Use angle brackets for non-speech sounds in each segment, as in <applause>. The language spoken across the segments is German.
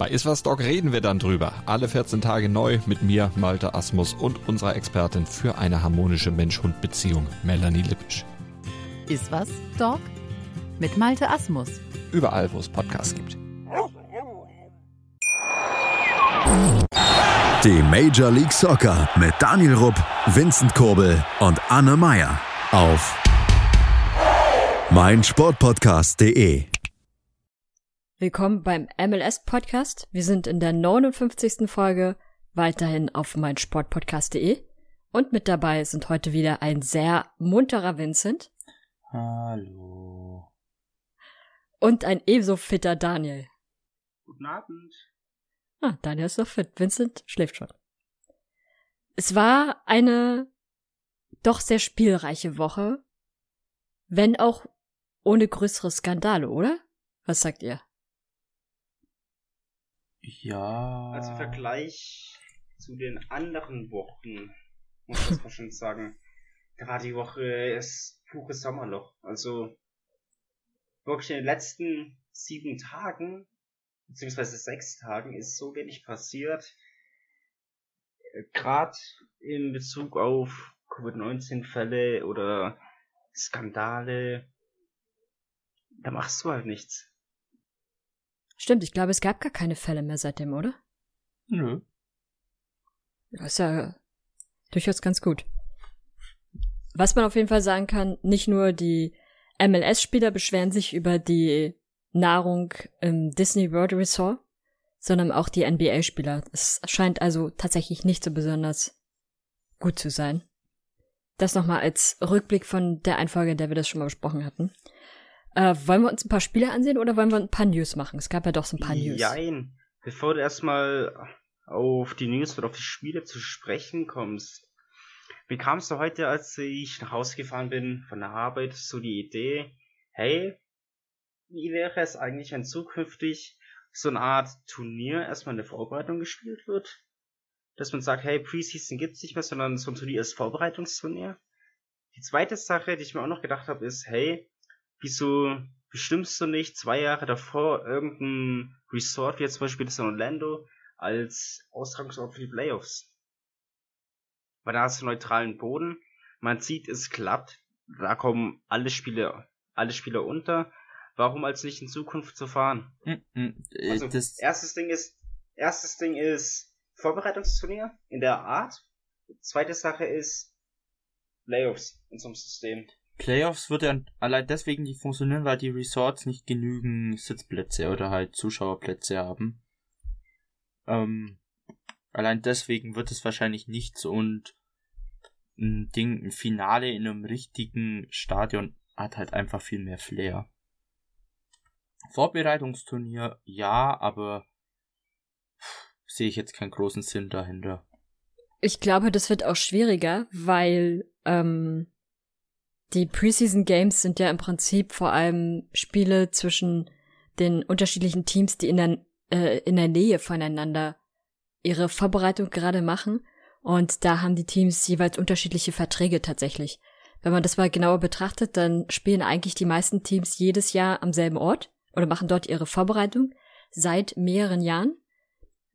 Bei Iswas Dog reden wir dann drüber. Alle 14 Tage neu mit mir, Malte Asmus und unserer Expertin für eine harmonische Mensch-Hund-Beziehung, Melanie Lippisch. Iswas Dog mit Malte Asmus. Überall, wo es Podcasts gibt. Die Major League Soccer mit Daniel Rupp, Vincent Kurbel und Anne Meyer auf meinsportpodcast.de. Willkommen beim MLS Podcast. Wir sind in der 59. Folge weiterhin auf meinsportpodcast.de und mit dabei sind heute wieder ein sehr munterer Vincent Hallo. und ein ebenso fitter Daniel. Guten Abend. Ah, Daniel ist noch fit. Vincent schläft schon. Es war eine doch sehr spielreiche Woche, wenn auch ohne größere Skandale, oder? Was sagt ihr? Ja. Also Vergleich zu den anderen Wochen, muss ich mal schon sagen, gerade die Woche ist pures Sommerloch. Also wirklich in den letzten sieben Tagen, beziehungsweise sechs Tagen, ist so wenig passiert. Gerade in Bezug auf Covid-19-Fälle oder Skandale, da machst du halt nichts. Stimmt, ich glaube, es gab gar keine Fälle mehr seitdem, oder? Nö. Das ist ja durchaus ganz gut. Was man auf jeden Fall sagen kann, nicht nur die MLS-Spieler beschweren sich über die Nahrung im Disney World Resort, sondern auch die NBA-Spieler. Es scheint also tatsächlich nicht so besonders gut zu sein. Das nochmal als Rückblick von der Einfolge, in der wir das schon mal besprochen hatten. Äh, wollen wir uns ein paar Spiele ansehen oder wollen wir ein paar News machen? Es gab ja doch so ein paar News. Jein. Bevor du erstmal auf die News oder auf die Spiele zu sprechen kommst, wie kamst du heute, als ich nach Hause gefahren bin von der Arbeit, so die Idee, hey, wie wäre es eigentlich, wenn zukünftig so eine Art Turnier erstmal in der Vorbereitung gespielt wird? Dass man sagt, hey, Preseason gibt's nicht mehr, sondern so ein Turnier ist Vorbereitungsturnier. Die zweite Sache, die ich mir auch noch gedacht habe, ist, hey, wieso bestimmst du nicht zwei Jahre davor irgendein Resort, wie jetzt zum Beispiel das in Orlando, als Austragungsort für die Playoffs? Weil da hast du neutralen Boden, man sieht, es klappt, da kommen alle Spieler, alle Spieler unter. Warum als nicht in Zukunft zu fahren? Mm, mm, äh, Also, das, erstes Ding ist, erstes Ding ist Vorbereitungsturnier in der Art. Zweite Sache ist Playoffs in so einem System. Playoffs würde ja allein deswegen nicht funktionieren, weil die Resorts nicht genügend Sitzplätze oder halt Zuschauerplätze haben. Ähm, allein deswegen wird es wahrscheinlich nichts und ein Ding, ein Finale in einem richtigen Stadion hat halt einfach viel mehr Flair. Vorbereitungsturnier, ja, aber sehe ich jetzt keinen großen Sinn dahinter. Ich glaube, das wird auch schwieriger, weil ähm, die Preseason Games sind ja im Prinzip vor allem Spiele zwischen den unterschiedlichen Teams, die in der, äh, in der Nähe voneinander ihre Vorbereitung gerade machen. Und da haben die Teams jeweils unterschiedliche Verträge tatsächlich. Wenn man das mal genauer betrachtet, dann spielen eigentlich die meisten Teams jedes Jahr am selben Ort oder machen dort ihre Vorbereitung seit mehreren Jahren.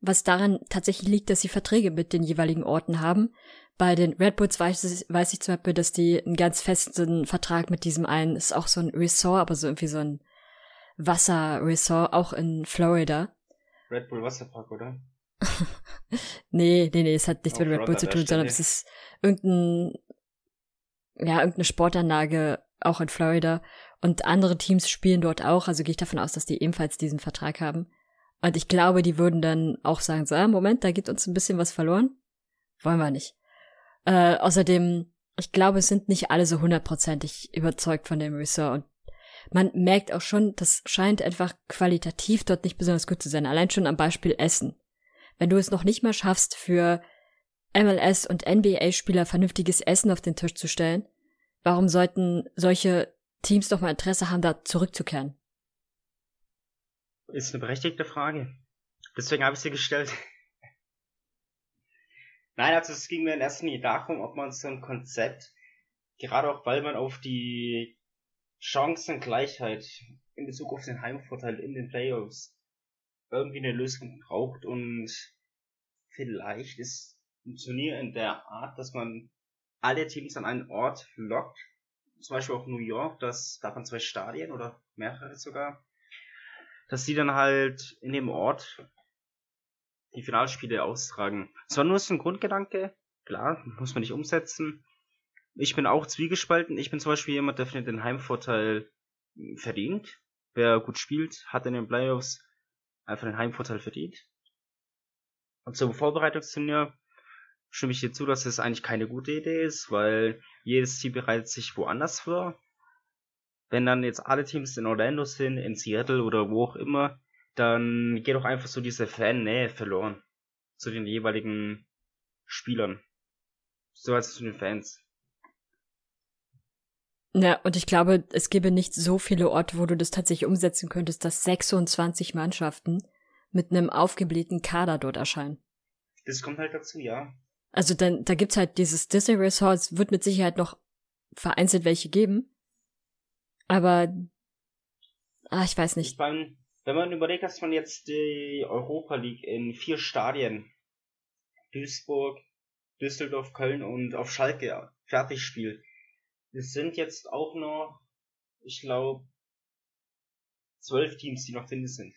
Was daran tatsächlich liegt, dass sie Verträge mit den jeweiligen Orten haben. Bei den Red Bulls weiß, ich- weiß ich zum Beispiel, dass die einen ganz festen Vertrag mit diesem einen, ist auch so ein Resort, aber so irgendwie so ein Wasserresort, auch in Florida. Red Bull Wasserpark, oder? <laughs> Nee, nee, nee, es hat nichts Oh, mit Red Bull zu tun, der sondern es ist irgendein, ja, irgendeine Sportanlage auch in Florida. Und andere Teams spielen dort auch, also gehe ich davon aus, dass die ebenfalls diesen Vertrag haben. Und ich glaube, die würden dann auch sagen, so, ah, Moment, da geht uns ein bisschen was verloren. Wollen wir nicht. Äh, außerdem, ich glaube, es sind nicht alle so hundertprozentig überzeugt von dem Resort. Und man merkt auch schon, das scheint einfach qualitativ dort nicht besonders gut zu sein. Allein schon am Beispiel Essen. wenn du es noch nicht mal schaffst, für MLS und NBA-Spieler vernünftiges Essen auf den Tisch zu stellen, warum sollten solche Teams doch mal Interesse haben, da zurückzukehren? Ist eine berechtigte Frage. Deswegen habe ich sie gestellt. <laughs> Nein, also es ging mir in erster Linie darum, ob man so ein Konzept, gerade auch weil man auf die Chancengleichheit in Bezug auf den Heimvorteil in den Playoffs irgendwie eine Lösung braucht und vielleicht ist ein Turnier in der Art, dass man alle Teams an einen Ort lockt, zum Beispiel auch New York, das darf man zwei Stadien oder mehrere sogar, dass die dann halt in dem Ort die Finalspiele austragen. Es war nur so ein Grundgedanke, klar, muss man nicht umsetzen. Ich bin auch zwiegespalten. Ich bin zum Beispiel jemand, der findet den Heimvorteil verdient. Wer gut spielt, hat in den Playoffs einfach den Heimvorteil verdient. Und zum Vorbereitungsturnier stimme ich dir zu, dass es eigentlich keine gute Idee ist, weil jedes Team bereitet sich woanders vor. Wenn dann jetzt alle Teams in Orlando sind, in Seattle oder wo auch immer, dann geht auch einfach so diese Fan-Nähe verloren zu den jeweiligen Spielern. So als zu den Fans. Ja, und ich glaube, es gäbe nicht so viele Orte, wo du das tatsächlich umsetzen könntest, dass 26 Mannschaften mit einem aufgeblähten Kader dort erscheinen. Das kommt halt dazu, ja. Also dann, da gibt's halt dieses Disney Resorts, wird mit Sicherheit noch vereinzelt welche geben. Aber, ah, ich weiß nicht. Ich mein, wenn man überlegt, dass man jetzt die Europa League in vier Stadien, Duisburg, Düsseldorf, Köln und auf Schalke fertig spielt, es sind jetzt auch noch, ich glaube, zwölf Teams, die noch drin sind.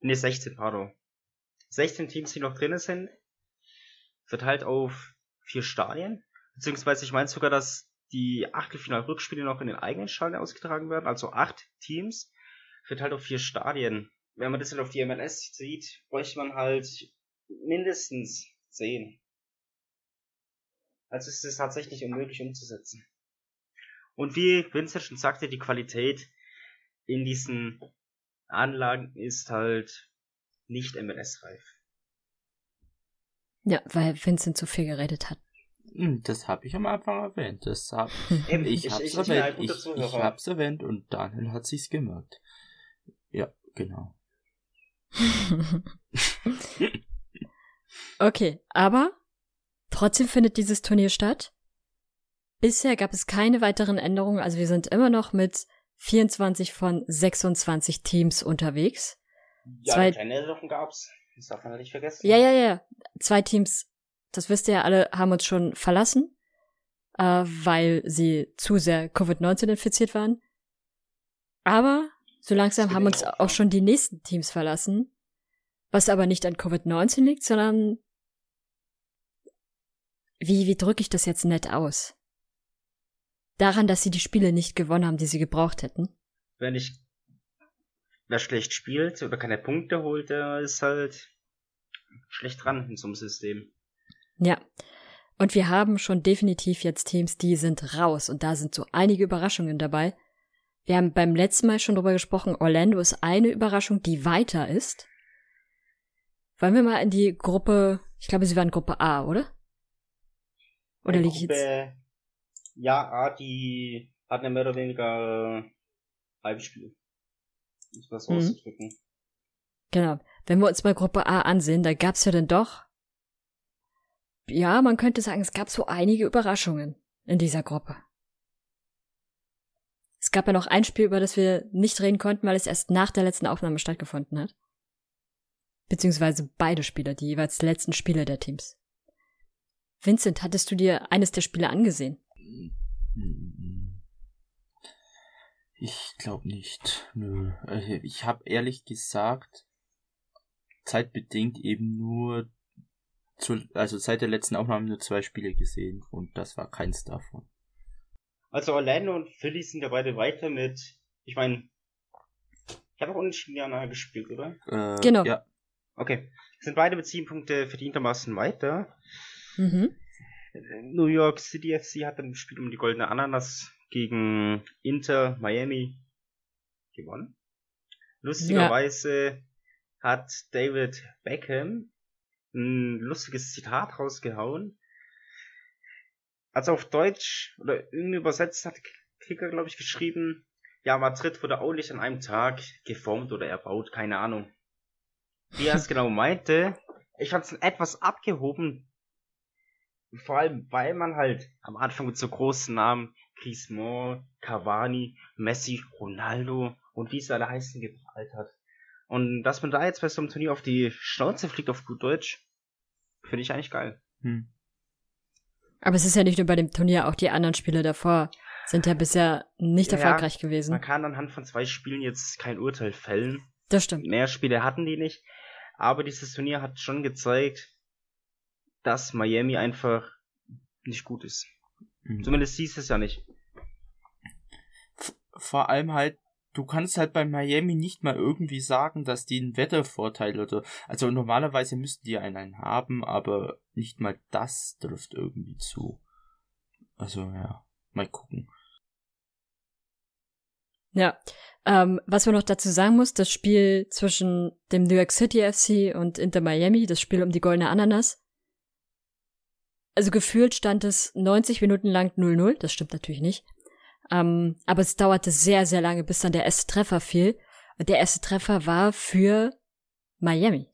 Ne, 16, pardon. 16 Teams, die noch drin sind, verteilt auf vier Stadien. Beziehungsweise ich meine sogar, dass die Achtelfinal-Rückspiele noch in den eigenen Stadien ausgetragen werden, also acht Teams, verteilt auf vier Stadien. Wenn man das dann auf die MLS sieht, bräuchte man halt mindestens zehn. Also ist es tatsächlich unmöglich umzusetzen. Und wie Vincent schon sagte, die Qualität in diesen Anlagen ist halt nicht MLS-reif. Ja, weil Vincent zu viel geredet hat. Hm, das habe ich am Anfang erwähnt. Das hab, <laughs> ich, ich, hab's ich, erwähnt. Ich, ich hab's erwähnt und Daniel hat sich's gemerkt. Ja, genau. <laughs> okay, aber trotzdem findet dieses Turnier statt. Bisher gab es keine weiteren Änderungen, also wir sind immer noch mit 24 von 26 Teams unterwegs. Ja, Zwei kleine Änderungen gab's. Das darf man ja nicht vergessen. Ja, ja, ja. Zwei Teams das wisst ihr ja alle, haben uns schon verlassen, äh, weil sie zu sehr Covid-19 infiziert waren. Aber so langsam haben uns auch schon die nächsten Teams verlassen, was aber nicht an Covid-19 liegt, sondern wie, wie drücke ich das jetzt nett aus? Daran, dass sie die Spiele nicht gewonnen haben, die sie gebraucht hätten. Wenn ich wer schlecht spielt oder keine Punkte holt, der ist halt schlecht dran in so einem System. Ja. Und wir haben schon definitiv jetzt Teams, die sind raus. Und da sind so einige Überraschungen dabei. Wir haben beim letzten Mal schon drüber gesprochen, Orlando ist eine Überraschung, die weiter ist. Wollen wir mal in die Gruppe, ich glaube, sie waren Gruppe A, oder? Oder liege ich jetzt? Ja, A, die hat eine mehr oder weniger äh, Halbspiel. Um das mhm. auszudrücken. Genau. Wenn wir uns mal Gruppe A ansehen, da gab's ja dann doch ja, man könnte sagen, es gab so einige Überraschungen in dieser Gruppe. Es gab ja noch ein Spiel, über das wir nicht reden konnten, weil es erst nach der letzten Aufnahme stattgefunden hat. Beziehungsweise beide Spiele, die jeweils letzten Spiele der Teams. Vincent, hattest du dir eines der Spiele angesehen? Ich glaube nicht. Nö. Also ich habe ehrlich gesagt zeitbedingt eben nur zu, also seit der letzten Aufnahme nur zwei Spiele gesehen und das war keins davon. Also Orlando und Philly sind ja beide weiter mit, ich meine, ich habe auch unentschieden Jana gespielt, oder? Äh, genau. Ja. Okay. Sind beide mit sieben Punkte verdientermaßen weiter. Mhm. New York City FC hat dann Spiel um die goldene Ananas gegen Inter Miami gewonnen. Lustigerweise ja. hat David Beckham ein lustiges Zitat rausgehauen. Also auf Deutsch oder irgendwie übersetzt hat Kicker, glaube ich, geschrieben, ja, Madrid wurde auch nicht an einem Tag geformt oder erbaut, keine Ahnung. Wie er es <laughs> genau meinte, ich fand es etwas abgehoben, vor allem, weil man halt am Anfang mit so großen Namen Griezmann, Cavani, Messi, Ronaldo und wie sie alle heißen geprallt hat. Und dass man da jetzt bei so einem Turnier auf die Schnauze fliegt auf gut Deutsch, finde ich eigentlich geil. Hm. Aber es ist ja nicht nur bei dem Turnier, auch die anderen Spiele davor sind ja bisher nicht ja, erfolgreich gewesen. Man kann anhand von zwei Spielen jetzt kein Urteil fällen. Das stimmt. Mehr Spiele hatten die nicht. Aber dieses Turnier hat schon gezeigt, dass Miami einfach nicht gut ist. Mhm. Zumindest siehst es ja nicht. Vor allem halt, du kannst halt bei Miami nicht mal irgendwie sagen, dass die einen Wettervorteil oder, also normalerweise müssten die einen haben, aber nicht mal das trifft irgendwie zu. Also ja, mal gucken. Ja, ähm, was man noch dazu sagen muss, das Spiel zwischen dem New York City FC und Inter Miami, das Spiel um die goldene Ananas, also gefühlt stand es 90 Minuten lang 0-0, das stimmt natürlich nicht. Ähm, aber es dauerte sehr, sehr lange, bis dann der erste Treffer fiel. Und der erste Treffer war für Miami.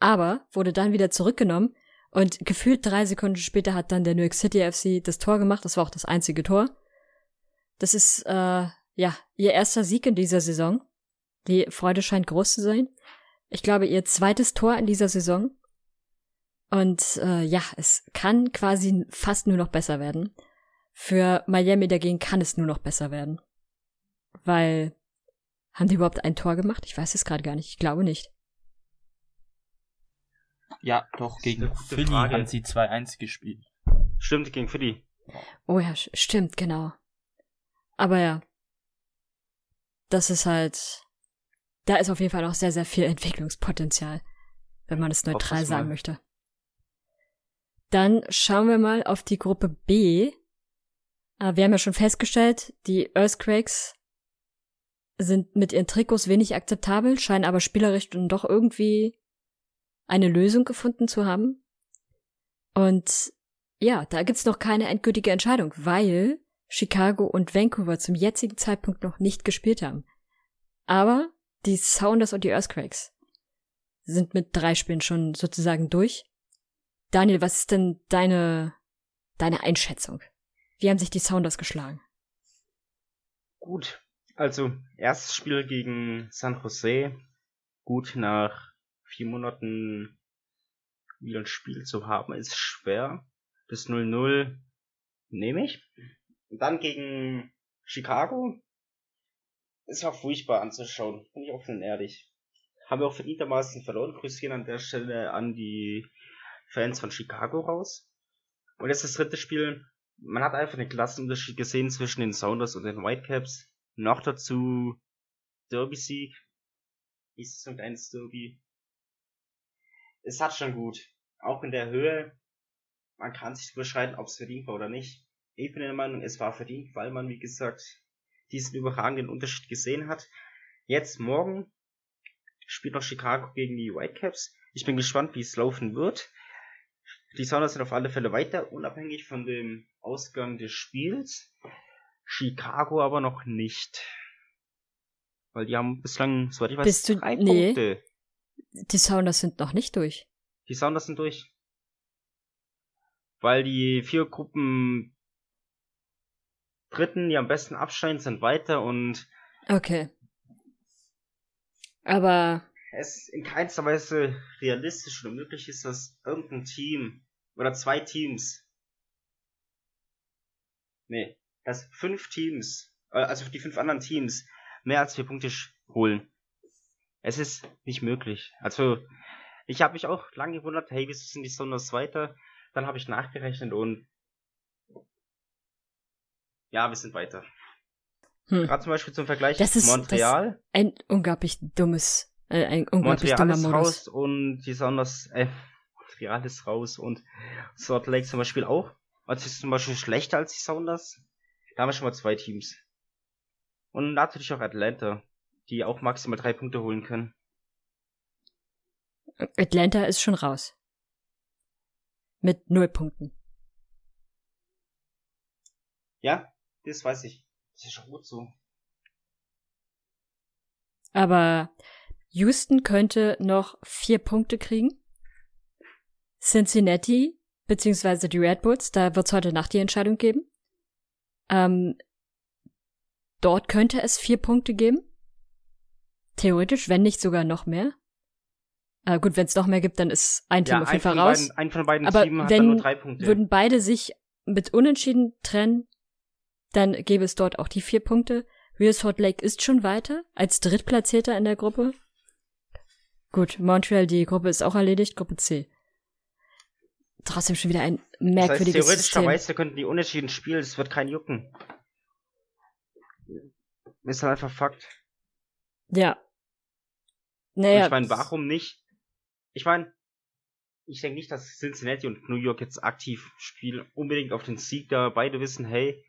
Aber wurde dann wieder zurückgenommen und gefühlt drei Sekunden später hat dann der New York City FC das Tor gemacht. Das war auch das einzige Tor. Das ist, äh, ja, ihr erster Sieg in dieser Saison. Die Freude scheint groß zu sein. Ich glaube, ihr zweites Tor in dieser Saison. Und äh, ja, es kann quasi fast nur noch besser werden. Für Miami dagegen kann es nur noch besser werden. Weil, haben die überhaupt ein Tor gemacht? Ich weiß es gerade gar nicht. Ich glaube nicht. Ja, doch, gegen Philly Frage. haben sie 2-1 gespielt. Stimmt, gegen Philly. Oh ja, stimmt, genau. Aber ja. Das ist halt. Da ist auf jeden Fall noch sehr, sehr viel Entwicklungspotenzial, wenn man es neutral sagen möchte. Dann schauen wir mal auf die Gruppe B. Ah, wir haben ja schon festgestellt, die Earthquakes sind mit ihren Trikots wenig akzeptabel, scheinen aber spielerisch dann doch irgendwie eine Lösung gefunden zu haben. Und ja, da gibt's noch keine endgültige Entscheidung, weil Chicago und Vancouver zum jetzigen Zeitpunkt noch nicht gespielt haben. Aber die Sounders und die Earthquakes sind mit drei Spielen schon sozusagen durch. Daniel, was ist denn deine, deine Einschätzung? Wie haben sich die Sounders geschlagen? Gut, also erstes Spiel gegen San Jose. Gut, nach vier Monaten wieder ein Spiel zu haben, ist schwer. Das 0-0 nehme ich. Und dann gegen Chicago ist auch furchtbar anzuschauen, bin ich offen und ehrlich. Haben wir auch verdientermaßen verloren. Grüße gehen an der Stelle an die Fans von Chicago raus. Und jetzt das dritte Spiel. Man hat einfach einen Klassenunterschied gesehen zwischen den Sounders und den Whitecaps. Noch dazu Derby-Sieg. Ist es ein kleines Derby. Es hat schon gut. Auch in der Höhe. Man kann sich überschreiten, ob es verdient war oder nicht. Ich bin der Meinung, es war verdient, weil man, wie gesagt, diesen überragenden Unterschied gesehen hat. Jetzt morgen spielt noch Chicago gegen die Whitecaps. Ich bin gespannt, wie es laufen wird. Die Sounders sind auf alle Fälle weiter, unabhängig von dem Ausgang des Spiels. Chicago aber noch nicht. Weil die haben bislang, soweit ich weiß, Bist du, drei nee. Punkte. Die Sounders sind noch nicht durch. Die Sounders sind durch. Weil die vier Gruppen Dritten, die am besten abschneiden, sind weiter und. Okay. Aber es in keinster Weise realistisch oder möglich ist, dass irgendein Team oder zwei Teams, nee, dass fünf Teams, äh, also die fünf anderen Teams mehr als vier Punkte holen. Es ist nicht möglich. Also, ich habe mich auch lange gewundert, hey, wieso sind die Sonos weiter? Dann habe ich nachgerechnet und ja, wir sind weiter. Hm. Gerade zum Beispiel zum Vergleich das ist, Montreal. Das ein unglaublich dummes äh, ein unglaublich Montreal ist Modus. raus und die Sounders, äh, Montreal ist raus und Salt Lake zum Beispiel auch. Also ist zum Beispiel schlechter als die Sounders. Da haben wir schon mal zwei Teams. Und natürlich auch Atlanta, die auch maximal drei Punkte holen können. Atlanta ist schon raus. Mit null Punkten. Ja, das weiß ich. Das ist schon gut so. Aber Houston könnte noch vier Punkte kriegen. Cincinnati, beziehungsweise die Red Bulls, da wird es heute Nacht die Entscheidung geben. Ähm, dort könnte es vier Punkte geben. Theoretisch, wenn nicht sogar noch mehr. Äh, gut, wenn es noch mehr gibt, dann ist ein Team ja, auf jeden Fall raus. Beiden, ein von beiden Aber Teams hat wenn dann nur drei Punkte. würden beide sich mit Unentschieden trennen, dann gäbe es dort auch die vier Punkte. Real Salt Lake ist schon weiter, als Drittplatzierter in der Gruppe. Gut, Montreal, die Gruppe ist auch erledigt, Gruppe C. Trotzdem schon wieder ein das heißt, merkwürdiges System. theoretischerweise könnten die unentschieden spielen, es wird kein Jucken. Ist halt einfach Fakt. Ja. Und Naja. ich meine, warum nicht? Ich meine, ich denke nicht, dass Cincinnati und New York jetzt aktiv spielen, unbedingt auf den Sieg da. Beide wissen, hey,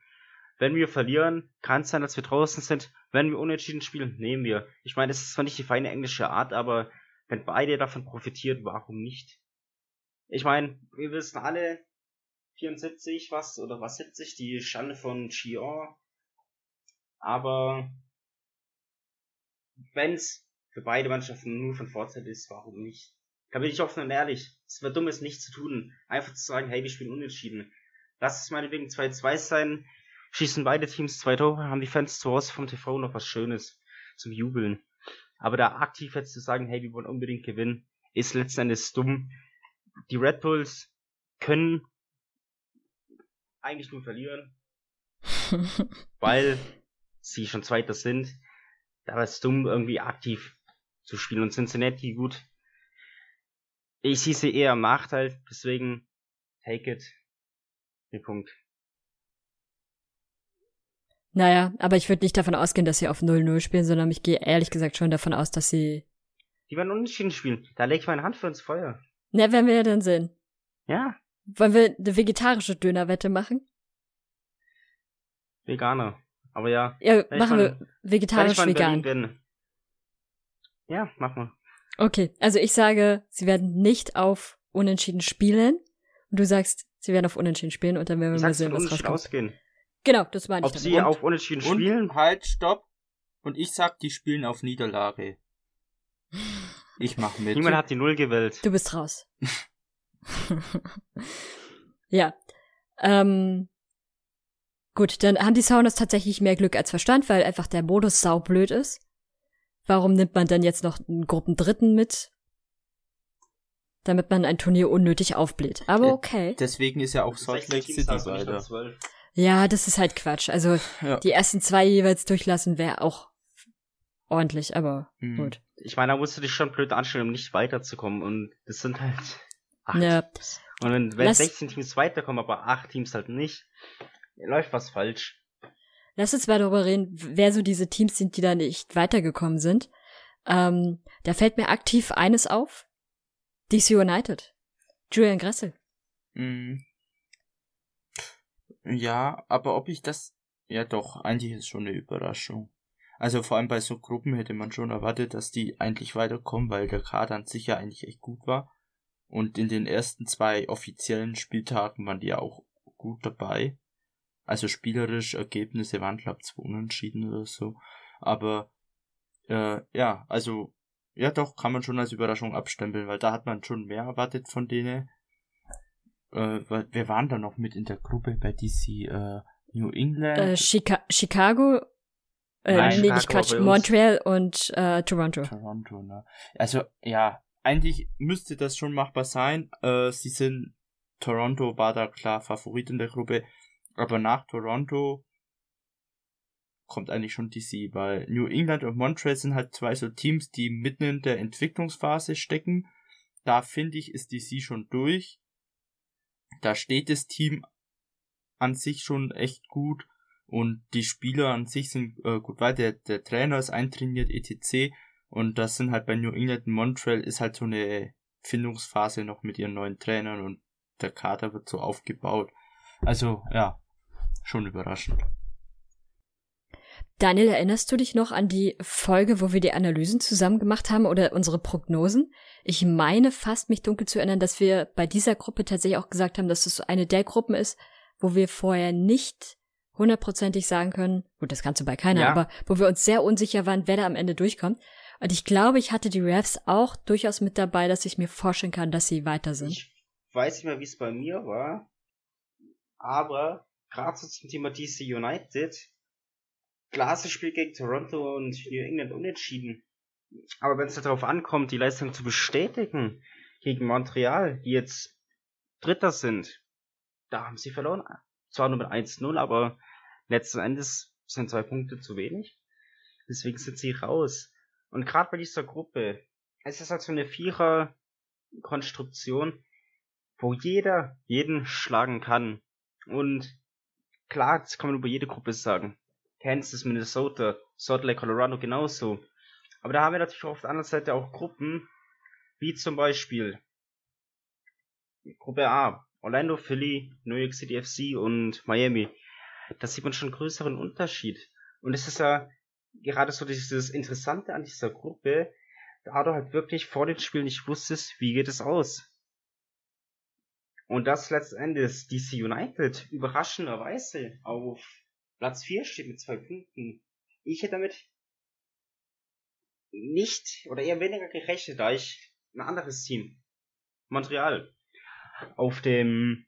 wenn wir verlieren, kann es sein, dass wir draußen sind. Wenn wir unentschieden spielen, nehmen wir. Ich meine, das ist zwar nicht die feine englische Art, aber wenn beide davon profitieren, warum nicht? Ich meine, wir wissen alle, 74 was oder was 70, die Schande von Chior. Aber wenn's für beide Mannschaften nur von Vorteil ist, warum nicht? Da bin ich offen und ehrlich. Es wäre dumm, es nicht zu tun. Einfach zu sagen, hey, wir spielen unentschieden. Lass es meinetwegen 2-2 sein, schießen beide Teams zwei Tore, haben die Fans zu Hause vom TV noch was Schönes zum Jubeln. Aber da aktiv jetzt zu sagen, hey, wir wollen unbedingt gewinnen, ist letzten Endes dumm. Die Red Bulls können eigentlich nur verlieren, <laughs> weil sie schon Zweiter sind. Da war es dumm, irgendwie aktiv zu spielen. Und Cincinnati, gut. Ich sehe sie eher im Nachteil, deswegen take it. Den Punkt. Naja, aber ich würde nicht davon ausgehen, dass sie auf 0-0 spielen, sondern ich gehe ehrlich gesagt schon davon aus, dass sie. Die werden unentschieden spielen. Da lege ich meine Hand für ins Feuer. Na, werden wir ja dann sehen. Ja, Wollen wir eine vegetarische Dönerwette machen? Veganer. Aber ja, Ja, machen wir wenn ich vegetarisch mal in Berlin vegan. bin. Ja, mach mal. Okay, also ich sage, sie werden nicht auf Unentschieden spielen. Und du sagst, sie werden auf Unentschieden spielen und dann werden wir Ich mal sehen, was rauskommt. ausgehen. Genau, das meine ich. Ob sie auf unentschieden spielen? Und halt, stopp. Und ich sag, die spielen auf Niederlage. Ich mach mit. Niemand hat die Null gewählt. Du bist raus. <laughs> ja. Ähm, gut, dann haben die Sounders tatsächlich mehr Glück als Verstand, weil einfach der Modus saublöd ist. Warum nimmt man dann jetzt noch einen Gruppendritten mit? Damit man ein Turnier unnötig aufbläht. Aber Äh, okay. Deswegen ist ja auch Salt 16 Lake City weiter. 12. Ja, das ist halt Quatsch. Also Ja. die ersten zwei jeweils durchlassen wäre auch ordentlich, aber Mhm. gut. Ich meine, da musst du dich schon blöd anstellen, um nicht weiterzukommen. Und das sind halt acht Ja. Teams. Und wenn, wenn Lass- 16 Teams weiterkommen, aber acht Teams halt nicht, läuft was falsch. Lass uns mal darüber reden, wer so diese Teams sind, die da nicht weitergekommen sind. Ähm, da fällt mir aktiv eines auf. DC United. Julian Gressel. Mhm. Ja, aber ob ich das. Ja, doch, eigentlich ist schon eine Überraschung. Also vor allem bei so Gruppen hätte man schon erwartet, dass die eigentlich weiterkommen, weil der Kader an sich ja eigentlich echt gut war. Und in den ersten zwei offiziellen Spieltagen waren die ja auch gut dabei. Also spielerisch Ergebnisse waren, glaub zwei Unentschieden oder so. Aber äh, ja, also ja doch, kann man schon als Überraschung abstempeln, weil da hat man schon mehr erwartet von denen. Äh, wer waren da noch mit in der Gruppe bei DC? Äh, New England? Äh, Chica Chicago. Äh, Nein, nee, Chicago nicht Quatsch. Montreal und äh, Toronto. Toronto, ne? Also, ja, eigentlich müsste das schon machbar sein. Äh, sie sind, Toronto war da klar Favorit in der Gruppe, aber nach Toronto kommt eigentlich schon DC, weil New England und Montreal sind halt zwei so Teams, die mitten in der Entwicklungsphase stecken. Da finde ich, ist DC schon durch. Da steht das Team an sich schon echt gut und die Spieler an sich sind äh, gut weiter. Der, der Trainer ist eintrainiert, etc. Und das sind halt bei New England Montreal ist halt so eine Findungsphase noch mit ihren neuen Trainern und der Kader wird so aufgebaut. Also, ja, schon überraschend. Daniel, erinnerst du dich noch an die Folge, wo wir die Analysen zusammen gemacht haben oder unsere Prognosen? Ich meine fast mich dunkel zu erinnern, dass wir bei dieser Gruppe tatsächlich auch gesagt haben, dass es so eine der Gruppen ist, wo wir vorher nicht hundertprozentig sagen können, gut, das kannst du bei keiner, ja. aber wo wir uns sehr unsicher waren, wer da am Ende durchkommt. Und ich glaube, ich hatte die Refs auch durchaus mit dabei, dass ich mir vorstellen kann, dass sie weiter sind. Ich weiß nicht mehr, wie es bei mir war, aber gerade so zum Thema DC United, klasse Spiel gegen Toronto und New England unentschieden. Aber wenn es darauf ankommt, die Leistung zu bestätigen gegen Montreal, die jetzt Dritter sind, da haben sie verloren. Zwar nur mit 1-0, aber letzten Endes sind zwei Punkte zu wenig. Deswegen sind sie raus. Und gerade bei dieser Gruppe, es ist halt so eine Vierer-Konstruktion, wo jeder jeden schlagen kann. Und klar, das kann man über jede Gruppe sagen. Kansas, Minnesota, Salt Lake, Colorado genauso. Aber da haben wir natürlich auf der anderen Seite auch Gruppen, wie zum Beispiel Gruppe A, Orlando, Philly, New York City FC und Miami. Da sieht man schon einen größeren Unterschied. Und es ist ja gerade so dieses Interessante an dieser Gruppe, da du halt wirklich vor dem Spiel nicht wusstest, wie geht es aus. Und das letztendlich DC United überraschenderweise auf Platz 4 steht mit zwei Punkten. Ich hätte damit nicht oder eher weniger gerechnet, da ich ein anderes Team, Montreal, auf dem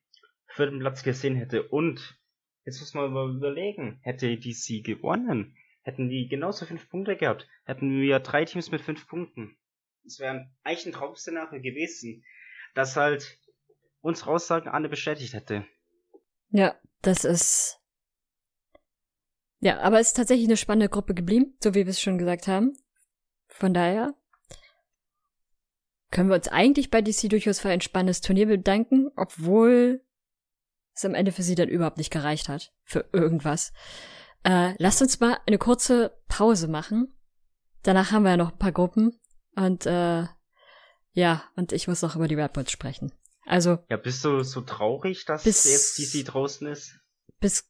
vierten Platz gesehen hätte. Und jetzt muss man überlegen, hätte DC gewonnen, hätten die genauso fünf Punkte gehabt, hätten wir drei Teams mit fünf Punkten. Das wäre eigentlich ein Traum-Szenario gewesen, das halt unsere Aussagen alle bestätigt hätte. Ja, das ist ja, aber es ist tatsächlich eine spannende Gruppe geblieben, so wie wir es schon gesagt haben. Von daher können wir uns eigentlich bei DC durchaus für ein spannendes Turnier bedanken, obwohl es am Ende für sie dann überhaupt nicht gereicht hat. Für irgendwas. Äh, lasst uns mal eine kurze Pause machen. Danach haben wir ja noch ein paar Gruppen. Und äh, ja, und ich muss noch über die Red sprechen. Also. Ja, bist du so traurig, dass bis, jetzt DC draußen ist? Bis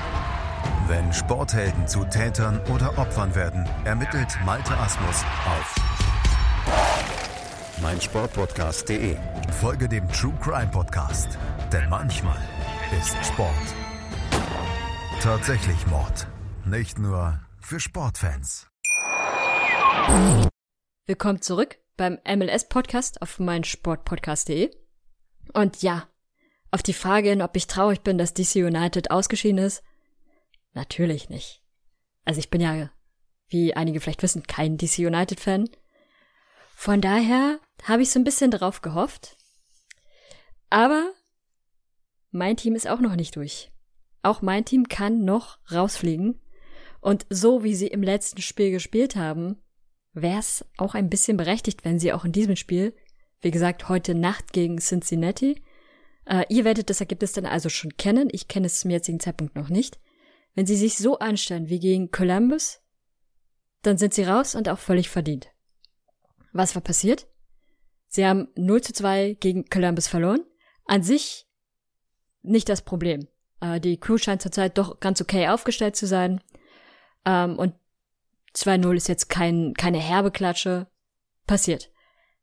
Wenn Sporthelden zu Tätern oder Opfern werden, ermittelt Malte Asmus auf meinsportpodcast.de. Folge dem True Crime Podcast, denn manchmal ist Sport tatsächlich Mord. Nicht nur für Sportfans. Willkommen zurück beim MLS Podcast auf meinsportpodcast.de. Und ja, auf die Frage hin, ob ich traurig bin, dass DC United ausgeschieden ist, Natürlich nicht. Also ich bin ja, wie einige vielleicht wissen, kein DC United-Fan. Von daher habe ich so ein bisschen drauf gehofft. Aber mein Team ist auch noch nicht durch. Auch mein Team kann noch rausfliegen. Und so wie sie im letzten Spiel gespielt haben, wäre es auch ein bisschen berechtigt, wenn sie auch in diesem Spiel, wie gesagt, heute Nacht gegen Cincinnati, äh, ihr werdet das Ergebnis dann also schon kennen. Ich kenne es zum jetzigen Zeitpunkt noch nicht. Wenn sie sich so anstellen wie gegen Columbus, dann sind sie raus und auch völlig verdient. Was war passiert? Sie haben 0 zu 2 gegen Columbus verloren. An sich nicht das Problem. Äh, die Crew scheint zurzeit doch ganz okay aufgestellt zu sein. Ähm, und 2-0 ist jetzt kein, keine herbe Klatsche. Passiert.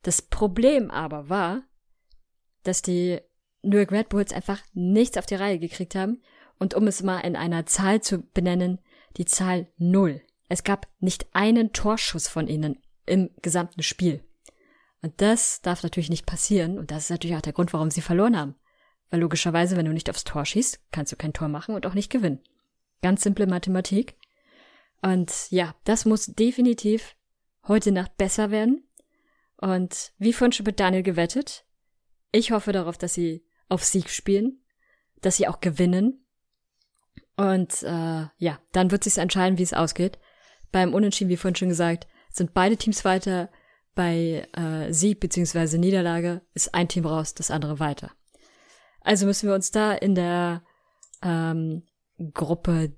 Das Problem aber war, dass die New York Red Bulls einfach nichts auf die Reihe gekriegt haben und um es mal in einer Zahl zu benennen, die Zahl null. Es gab nicht einen Torschuss von ihnen im gesamten Spiel. Und das darf natürlich nicht passieren. Und das ist natürlich auch der Grund, warum sie verloren haben. Weil logischerweise, wenn du nicht aufs Tor schießt, kannst du kein Tor machen und auch nicht gewinnen. Ganz simple Mathematik. Und ja, das muss definitiv heute Nacht besser werden. Und wie vorhin schon mit Daniel gewettet, ich hoffe darauf, dass sie auf Sieg spielen, dass sie auch gewinnen und äh, ja, dann wird sich entscheiden, wie es ausgeht. Beim Unentschieden, wie vorhin schon gesagt, sind beide Teams weiter. Bei äh, Sieg bzw. Niederlage ist ein Team raus, das andere weiter. Also müssen wir uns da in der ähm, Gruppe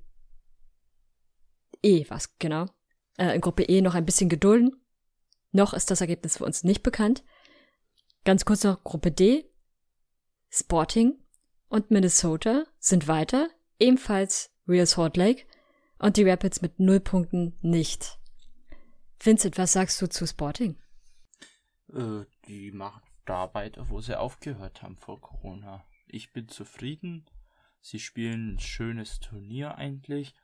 E, was genau, äh, in Gruppe E noch ein bisschen gedulden. Noch ist das Ergebnis für uns nicht bekannt. Ganz kurz noch Gruppe D. Sporting und Minnesota sind weiter, ebenfalls Real Salt Lake und die Rapids mit null Punkten nicht. Vincent, was sagst du zu Sporting? Äh, die machen da weiter, wo sie aufgehört haben vor Corona. Ich bin zufrieden. Sie spielen ein schönes Turnier eigentlich.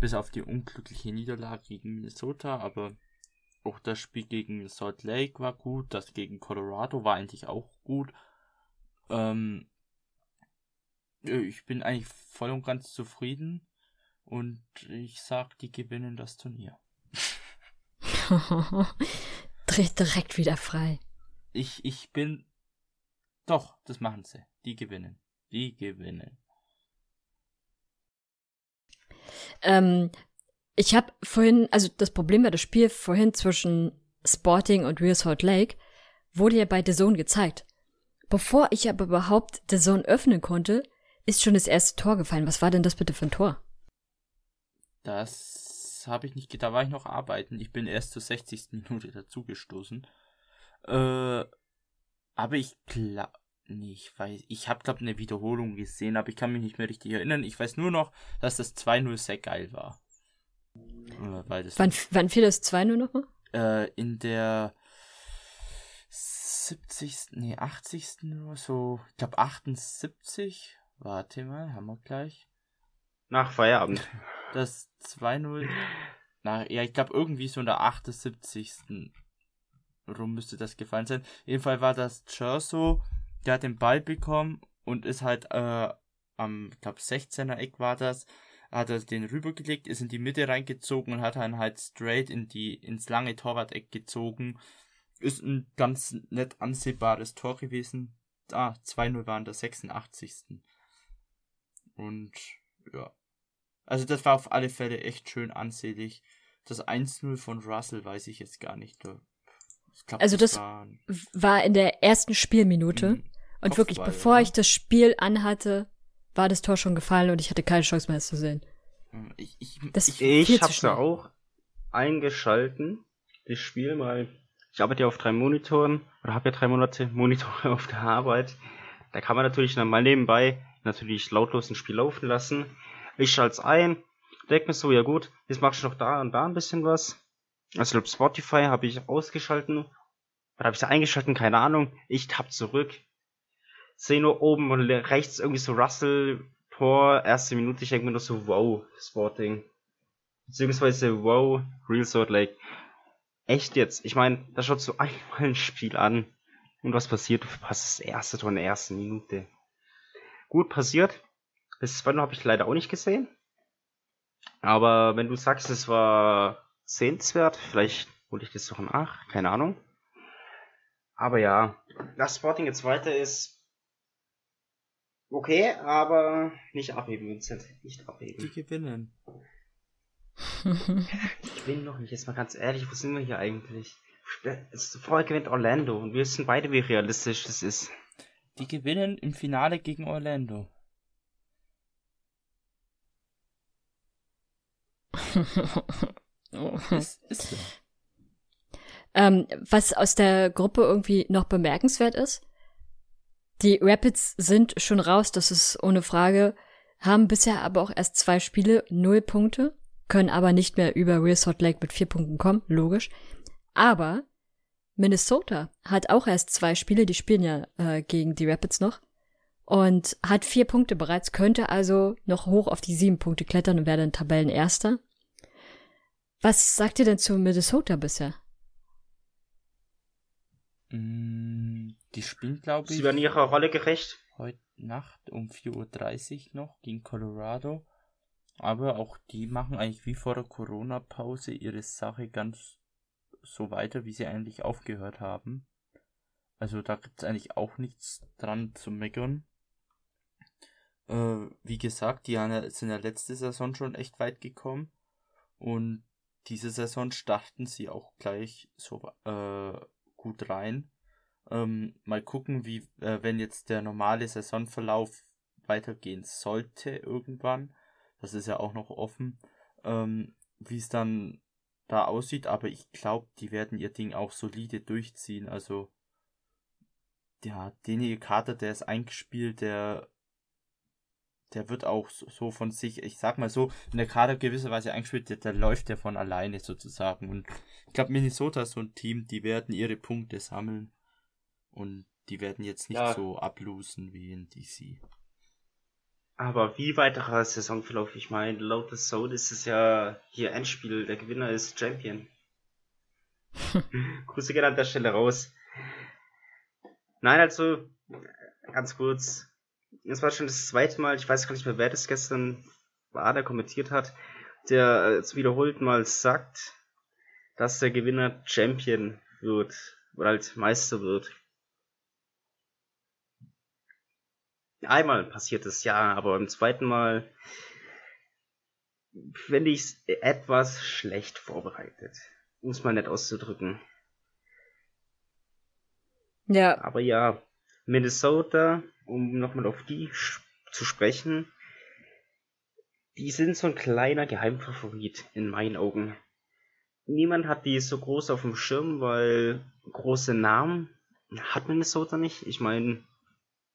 Bis auf die unglückliche Niederlage gegen Minnesota, aber auch das Spiel gegen Salt Lake war gut, das gegen Colorado war eigentlich auch gut. Ähm, ich bin eigentlich voll und ganz zufrieden und ich sag, die gewinnen das Turnier. <laughs> Dreht direkt wieder frei. Ich, ich bin. Doch, das machen sie. Die gewinnen. Die gewinnen. Ähm, ich habe vorhin, also das Problem war das Spiel vorhin zwischen Sporting und Real Salt Lake wurde ja bei The Zone gezeigt. Bevor ich aber überhaupt The Zone öffnen konnte, ist schon das erste Tor gefallen. Was war denn das bitte für ein Tor? Das habe ich nicht, da war ich noch arbeiten. Ich bin erst zur 60. Minute dazugestoßen. Äh, aber ich glaube, nee, ich weiß, ich habe glaube eine Wiederholung gesehen, aber ich kann mich nicht mehr richtig erinnern. Ich weiß nur noch, dass das 2-0 sehr geil war. Wann, wann fiel das 2-0 nochmal? Äh, in der 70. Nee, 80. oder so. Ich glaube 78. Warte mal, haben wir gleich. Nach Feierabend. Das 2-0. Na, ja, ich glaube irgendwie so in der 78. rum müsste das gefallen sein. Jedenfalls war das Cherso, der hat den Ball bekommen und ist halt äh, am, ich glaube 16er Eck war das, hat er den rübergelegt, ist in die Mitte reingezogen und hat dann halt straight in die, ins lange Torwart-Eck gezogen. Ist ein ganz nett ansehbares Tor gewesen. Ah, 2-0 war in der 86. Und ja. Also das war auf alle Fälle echt schön ansehlich. Das 1-0 von Russell weiß ich jetzt gar nicht. Glaub, also das, das war, war, in der ersten Spielminute. Mhm. Und Kopfball, wirklich, bevor oder? ich das Spiel anhatte, war das Tor schon gefallen und ich hatte keine Chance mehr, es zu sehen. Hm, ich, ich, das ich, ich hab's ja auch eingeschalten, das Spiel, weil ich arbeite ja auf drei Monitoren oder habe ja drei Monate Monitore <laughs> auf der Arbeit. Da kann man natürlich dann mal nebenbei natürlich lautlos ein Spiel laufen lassen. Ich schalte es ein, denke mir so, ja gut, jetzt mach ich noch da und da ein bisschen was. Also Spotify habe ich ausgeschalten. Oder habe ich es eingeschalten? Keine Ahnung. Ich tapp zurück. Sehe nur oben und rechts irgendwie so Russell Tor, erste Minute. Ich denke mir nur so, wow, Sporting. Beziehungsweise, wow, Real Salt Lake. Echt jetzt? Ich meine, da schaut so <laughs> einmal ein Spiel an. Und was passiert? Du verpasst das erste Tor in der ersten Minute. Gut passiert. Das zweite habe ich leider auch nicht gesehen. Aber wenn du sagst, es war sehenswert. Vielleicht hole ich das noch nach, keine Ahnung. Aber ja, das Sporting jetzt weiter ist okay, aber nicht abheben, Vincent. Nicht abheben. Die gewinnen. <laughs> ich bin noch nicht, jetzt mal ganz ehrlich, wo sind wir hier eigentlich? Vorher gewinnt Orlando und wir wissen beide, wie realistisch das ist. Die gewinnen im Finale gegen Orlando. <laughs> Ist, ist so. Ähm, was aus der Gruppe irgendwie noch bemerkenswert ist, die Rapids sind schon raus, das ist ohne Frage, haben bisher aber auch erst zwei Spiele, null Punkte, können aber nicht mehr über Real Salt Lake mit vier Punkten kommen, logisch. Aber Minnesota hat auch erst zwei Spiele, die spielen ja äh, gegen die Rapids noch und hat vier Punkte bereits, könnte also noch hoch auf die sieben Punkte klettern und wäre dann Tabellenerster. Was sagt ihr denn zu Minnesota bisher? Mm, die spielen, glaube ich. Sie werden ihrer Rolle gerecht. Heute Nacht um 4.30 Uhr noch gegen Colorado. Aber auch die machen eigentlich wie vor der Corona-Pause ihre Sache ganz so weiter, wie sie eigentlich aufgehört haben. Also da gibt es eigentlich auch nichts dran zu meckern. Äh, wie gesagt, die sind ja letzte Saison schon echt weit gekommen. Und diese Saison starten sie auch gleich so äh, gut rein. Ähm, mal gucken, wie, äh, wenn jetzt der normale Saisonverlauf weitergehen sollte irgendwann, das ist ja auch noch offen, ähm, wie es dann da aussieht, aber ich glaube, die werden ihr Ding auch solide durchziehen. Also, ja, derjenige Kater, der ist eingespielt, der, der wird auch so von sich, ich sag mal so, in der Kader gewisserweise eingespielt, der, der läuft ja von alleine sozusagen. Und ich glaube, Minnesota ist so ein Team, die werden ihre Punkte sammeln und die werden jetzt nicht ja. so ablosen wie in DC. Aber wie weiterer Saisonverlauf? Ich meine, laut The Soul ist es ja hier Endspiel. Der Gewinner ist Champion. <laughs> Grüße gerne an der Stelle raus. Nein, also, ganz kurz. Es war schon das zweite Mal, ich weiß gar nicht mehr, wer das gestern war, der kommentiert hat, der jetzt wiederholt mal sagt, dass der Gewinner Champion wird. Oder halt Meister wird. Einmal passiert es ja, aber beim zweiten Mal finde ich es etwas schlecht vorbereitet. Um es mal nett auszudrücken. Ja. Aber ja, Minnesota, um nochmal auf die zu sprechen, die sind so ein kleiner Geheimfavorit in meinen Augen. Niemand hat die so groß auf dem Schirm, weil große Namen hat Minnesota nicht. Ich meine,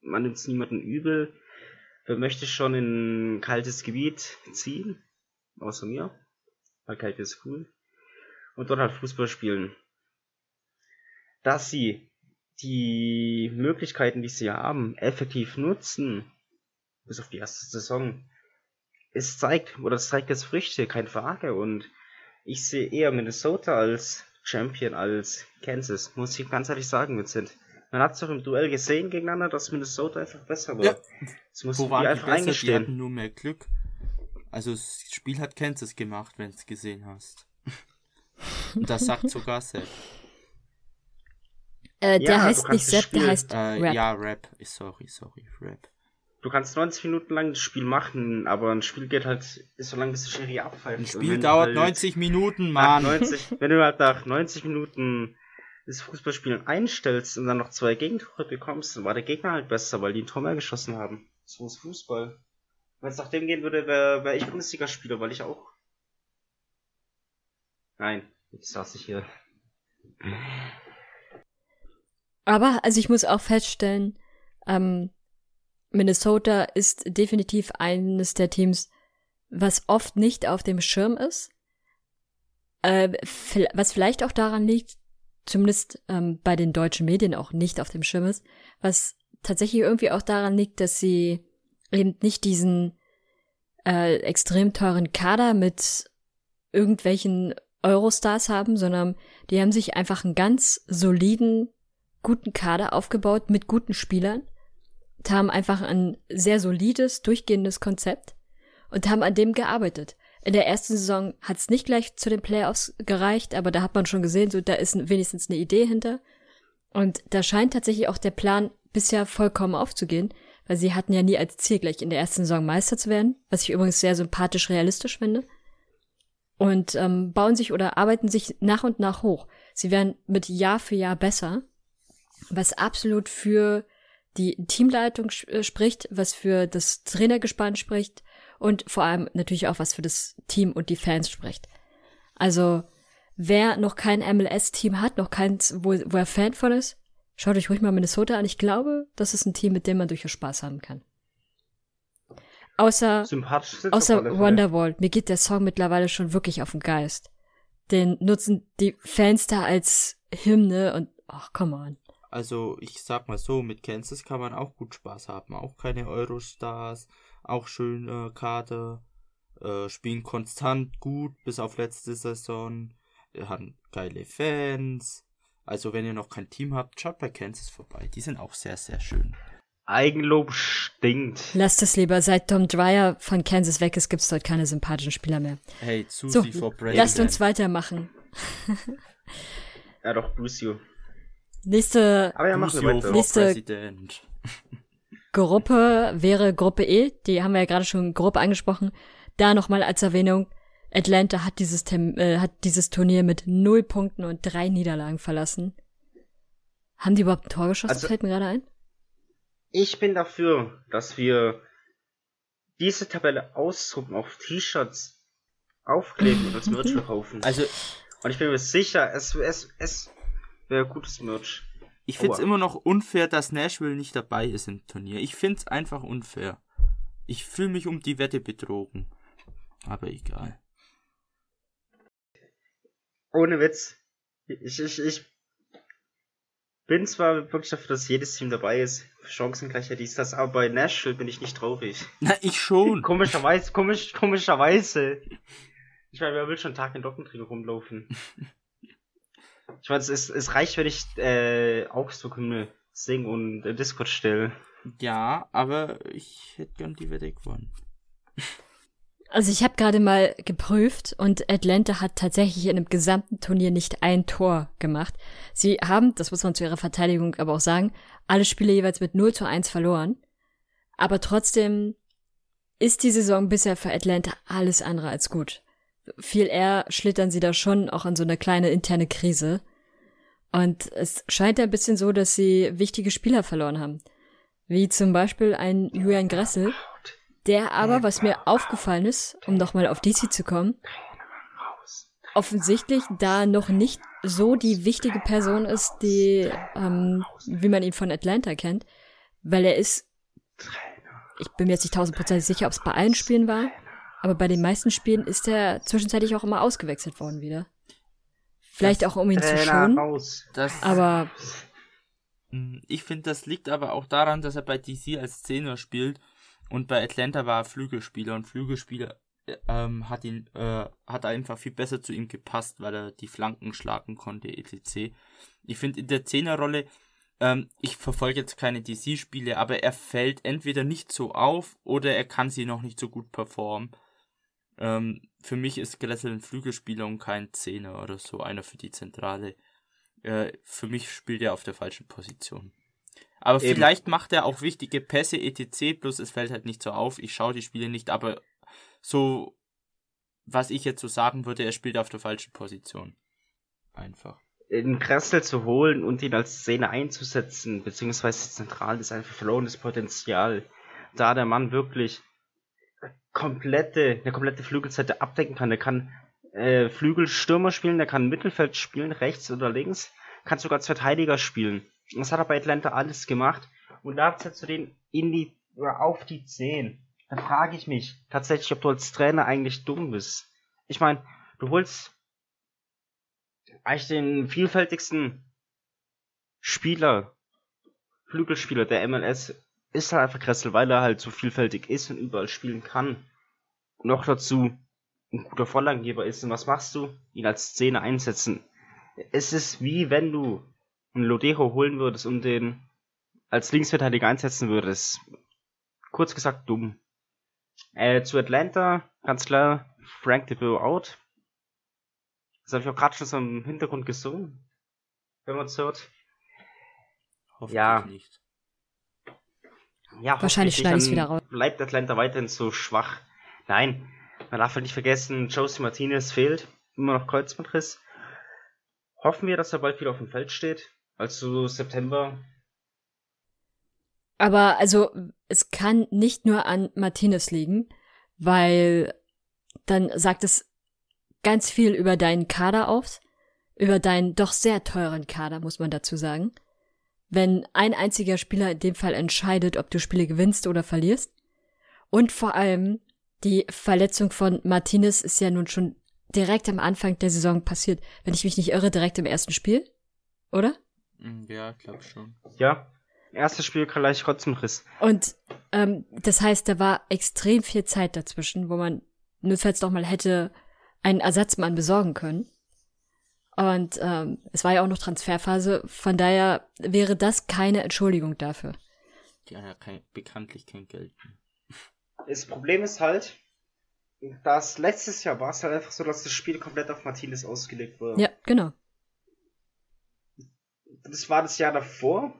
man nimmt es niemanden übel. Wer möchte schon in ein kaltes Gebiet ziehen? Außer mir. Weil kalt ist cool. Und dort halt Fußball spielen. Dass sie die Möglichkeiten, die sie haben, effektiv nutzen, bis auf die erste Saison, es zeigt, oder es zeigt jetzt Früchte, keine Frage. Und ich sehe eher Minnesota als Champion als Kansas, muss ich ganz ehrlich sagen, Vincent. Man hat es doch im Duell gesehen gegeneinander, dass Minnesota einfach besser war. Ja. Das muss Wo waren einfach die besser? eingestehen. Die hatten nur mehr Glück. Also das Spiel hat Kansas gemacht, wenn du es gesehen hast. <laughs> Und das sagt sogar Sepp. Äh, der ja, heißt nicht Sepp, der heißt äh, Rap. Ja, Rap. Sorry, sorry, Rap. Du kannst 90 Minuten lang das Spiel machen, aber ein Spiel geht halt so lange, bis die Serie abpfeift. Ein Spiel dauert halt 90 Minuten, Mann. 90, wenn du halt nach 90 Minuten das Fußballspielen einstellst und dann noch zwei Gegentore bekommst, dann war der Gegner halt besser, weil die ein Tor mehr geschossen haben. So ist Fußball. Wenn es nach dem gehen würde, wäre wär ich Bundesligaspieler, weil ich auch. Nein, jetzt saß ich hier. Aber, also ich muss auch feststellen, ähm, Minnesota ist definitiv eines der Teams, was oft nicht auf dem Schirm ist. Äh, was vielleicht auch daran liegt, zumindest ähm, bei den deutschen Medien auch nicht auf dem Schirm ist, was tatsächlich irgendwie auch daran liegt, dass sie eben nicht diesen äh, extrem teuren Kader mit irgendwelchen Eurostars haben, sondern die haben sich einfach einen ganz soliden, guten Kader aufgebaut mit guten Spielern, haben einfach ein sehr solides, durchgehendes Konzept und haben an dem gearbeitet. In der ersten Saison hat es nicht gleich zu den Playoffs gereicht, aber da hat man schon gesehen, so da ist wenigstens eine Idee hinter. Und da scheint tatsächlich auch der Plan bisher vollkommen aufzugehen, weil sie hatten ja nie als Ziel, gleich in der ersten Saison Meister zu werden, was ich übrigens sehr sympathisch realistisch finde. Und ähm, bauen sich oder arbeiten sich nach und nach hoch. Sie werden mit Jahr für Jahr besser, was absolut für die Teamleitung äh, spricht, was für das Trainergespann spricht, und vor allem natürlich auch was für das Team und die Fans spricht. Also, wer noch kein MLS-Team hat, noch keins, wo, wo er Fan von ist, schaut euch ruhig mal Minnesota an. Ich glaube, das ist ein Team, mit dem man durchaus Spaß haben kann. Außer, außer Wonderwall. Mir geht der Song mittlerweile schon wirklich auf den Geist. Den nutzen die Fans da als Hymne und, ach, come on. Also, ich sag mal so, mit Kansas kann man auch gut Spaß haben. Auch keine Eurostars, auch schöne Kader, äh, spielen konstant gut bis auf letzte Saison, Wir haben geile Fans. Also wenn ihr noch kein Team habt, schaut bei Kansas vorbei. Die sind auch sehr, sehr schön. Eigenlob stinkt. Lasst es lieber. Seit Tom Dreyer von Kansas weg ist, gibt's dort keine sympathischen Spieler mehr. Hey, Susi so, for President. Lasst uns weitermachen. ja, doch, Lucio. Nächste, Aber ja, wir weiter. nächste, <laughs> Gruppe wäre Gruppe E, die haben wir ja gerade schon grob angesprochen. Da nochmal als Erwähnung, Atlanta hat dieses, Tem äh, hat dieses Turnier mit null Punkten und drei Niederlagen verlassen. Haben die überhaupt ein Tor geschossen? Also- Fällt mir gerade ein. Ich bin dafür, dass wir diese Tabelle ausdrucken, auf T-Shirts aufkleben und als <laughs> Merch verkaufen. Also, Und ich bin mir sicher, es, es, es wäre gutes Merch. Ich find's Aua. immer noch unfair, dass Nashville nicht dabei ist im Turnier. Ich find's einfach unfair. Ich fühle mich um die Wette betrogen. Aber egal. Ohne Witz. Ich, ich, ich bin zwar wirklich dafür, dass jedes Team dabei ist. Chancengleichheit dies, das, aber bei Nashville bin ich nicht traurig. Na, ich schon. <laughs> Komischerweise, komisch, komischerweise. Ich meine, wer will schon Tag in Doppelträger rumlaufen? <laughs> Ich meine, es, ist- es reicht, wenn ich äh, Augsburg Hymne sing und äh, Discord stelle. Ja, aber ich hätte gern die Wette gewonnen. <laughs> Also ich habe gerade mal geprüft und Atlanta hat tatsächlich in dem gesamten Turnier nicht ein Tor gemacht. Sie haben, das muss man zu ihrer Verteidigung aber auch sagen, alle Spiele jeweils mit 0 zu 1 verloren. Aber trotzdem ist die Saison bisher für Atlanta alles andere als gut. Viel eher schlittern sie da schon auch in so eine kleine interne Krise. Und es scheint ein bisschen so, dass sie wichtige Spieler verloren haben. Wie zum Beispiel ein Julian Gressel, der aber, was mir aufgefallen ist, um nochmal auf DC zu kommen, offensichtlich da noch nicht so die wichtige Person ist, die, ähm, wie man ihn von Atlanta kennt, weil er ist, ich bin mir jetzt nicht tausendprozentig sicher, ob es bei allen Spielen war, aber bei den meisten Spielen ist er zwischenzeitlich auch immer ausgewechselt worden wieder. Vielleicht auch um ihn zu Trainer schonen, raus. Das, aber Mm, Ich finde, das liegt aber auch daran, dass er bei DC als Zehner spielt und bei Atlanta war er Flügelspieler und Flügelspieler äh, ähm, hat ihn äh, hat einfach viel besser zu ihm gepasst, weil er die Flanken schlagen konnte etc. Ich finde in der Zehnerrolle ähm, ich verfolge jetzt keine DC-Spiele, aber er fällt entweder nicht so auf oder er kann sie noch nicht so gut performen. Ähm, für mich ist Gressel ein Flügelspieler und kein Zehner oder so einer für die Zentrale. Äh, für mich spielt er auf der falschen Position. Aber Eben. vielleicht macht er auch wichtige Pässe etc. Plus es fällt halt nicht so auf. Ich schaue die Spiele nicht, aber so was ich jetzt so sagen würde, er spielt auf der falschen Position. Einfach. einen Kressel zu holen und ihn als Szene einzusetzen, beziehungsweise zentral ist einfach verlorenes Potenzial. Da der Mann wirklich komplette, eine komplette Flügelseite abdecken kann. Der kann äh, Flügelstürmer spielen, der kann Mittelfeld spielen, rechts oder links, kann sogar als Verteidiger spielen. Das hat er bei Atlanta alles gemacht. Und da setzt du den in die, oder auf die 10. Dann frage ich mich tatsächlich, ob du als Trainer eigentlich dumm bist. Ich meine, du holst eigentlich den vielfältigsten Spieler, Flügelspieler der MLS ist halt einfach Kressel, weil er halt so vielfältig ist und überall spielen kann. Noch dazu ein guter Vorlagengeber ist. Und was machst du? Ihn als Szene einsetzen. Es ist wie wenn du einen Lodero holen würdest und den als Linksverteidiger einsetzen würdest. Kurz gesagt dumm. Äh, zu Atlanta, ganz klar, Frank DeVille out. Das habe ich auch gerade schon so im Hintergrund gesungen. Wenn man es hört. Hoffentlich Ja. nicht. Ja, Wahrscheinlich schneide ich's dann wieder raus. Bleibt Atlanta weiterhin so schwach. Nein, man darf halt nicht vergessen, Josie Martinez fehlt. Immer noch Kreuzbandriss. Hoffen wir, dass er bald wieder auf dem Feld steht. Also September. Aber also, es kann nicht nur an Martinez liegen, weil dann sagt es ganz viel über deinen Kader aus, über deinen doch sehr teuren Kader, muss man dazu sagen. Wenn ein einziger Spieler in dem Fall entscheidet, ob du Spiele gewinnst oder verlierst. Und vor allem, die Verletzung von Martinez ist ja nun schon direkt am Anfang der Saison passiert. Wenn ich mich nicht irre, direkt im ersten Spiel. Oder? Mm, Ja, glaub schon. Ja, erstes Spiel gleich Kreuzbandriss. Und ähm, das heißt, da war extrem viel Zeit dazwischen, wo man notfalls doch mal hätte einen Ersatzmann besorgen können. Und ähm, es war ja auch noch Transferphase, von daher wäre das keine Entschuldigung dafür. Die haben ja kein, bekanntlich kein Geld. Das Problem ist halt, dass letztes Jahr war es halt einfach so, dass das Spiel komplett auf Martinez ausgelegt wurde. Ja, genau. das war das Jahr davor.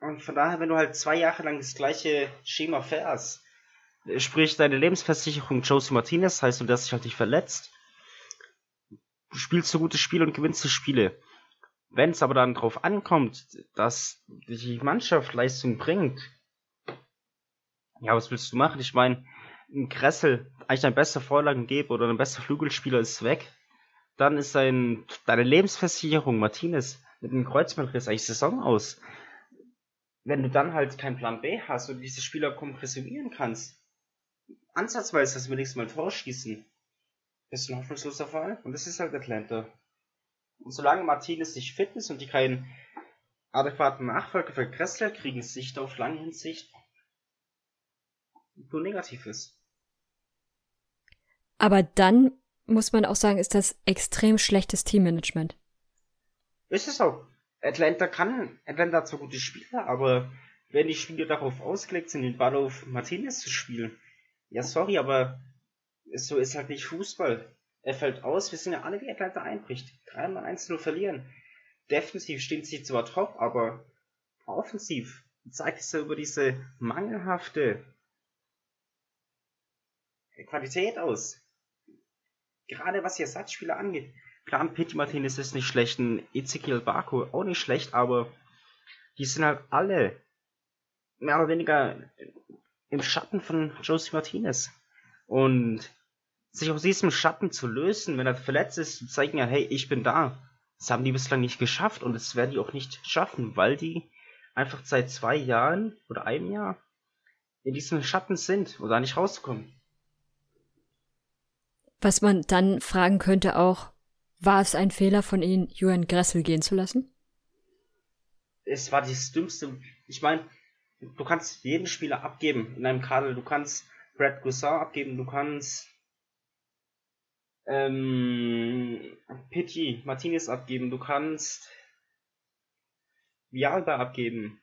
Und von daher, wenn du halt zwei Jahre lang das gleiche Schema fährst, Sprich, deine Lebensversicherung Josie Martinez heißt, du dass dich halt nicht verletzt. Du spielst so gute Spiele und gewinnst die Spiele. Wenn es aber dann drauf ankommt, dass die Mannschaft Leistung bringt, ja, was willst du machen? Ich meine, ein Kressel, eigentlich dein bester Vorlagengeber oder dein bester Flügelspieler ist weg. Dann ist dein, deine Lebensversicherung, Martinez, mit einem Kreuzbandriss eigentlich Saison aus. Wenn du dann halt keinen Plan B hast und diese Spieler kompressionieren kannst, ansatzweise, dass wir nächstes Mal Tor schießen, ist ein hoffnungsloser Fall. Und das ist halt Atlanta. Und solange Martinez nicht fit ist und die keinen adäquaten Nachfolger für Kressler kriegen, Sicht auf lange Hinsicht nur negativ ist. Aber dann muss man auch sagen, ist das extrem schlechtes Teammanagement. Ist es auch. Atlanta kann, Atlanta hat zwar gute Spieler, aber wenn die Spieler darauf ausgelegt sind, den Ball auf Martinez zu spielen, ja sorry, aber so ist halt nicht Fußball. Er fällt aus, wir sind ja alle wie Atlanta einbricht. Dreimal 1-0 verlieren. Defensiv stehen sie zwar top, aber offensiv zeigt es ja über diese mangelhafte Qualität aus. Gerade was die Ersatzspieler angeht. Klar, ein Pity Martinez ist nicht schlecht, ein Ezekiel Barco auch nicht schlecht, aber die sind halt alle mehr oder weniger im Schatten von Josie Martinez. Und sich aus diesem Schatten zu lösen, wenn er verletzt ist, zu zeigen, ja, hey, ich bin da. Das haben die bislang nicht geschafft und das werden die auch nicht schaffen, weil die einfach seit zwei Jahren oder einem Jahr in diesem Schatten sind oder nicht rauskommen. Was man dann fragen könnte auch, war es ein Fehler von ihnen, Julian Gressel gehen zu lassen? Es war das Dümmste. Ich meine, du kannst jeden Spieler abgeben in einem Kader. Du kannst Brad Goussard abgeben, du kannst ähm, Pitti, Martinez abgeben, du kannst Vialba abgeben.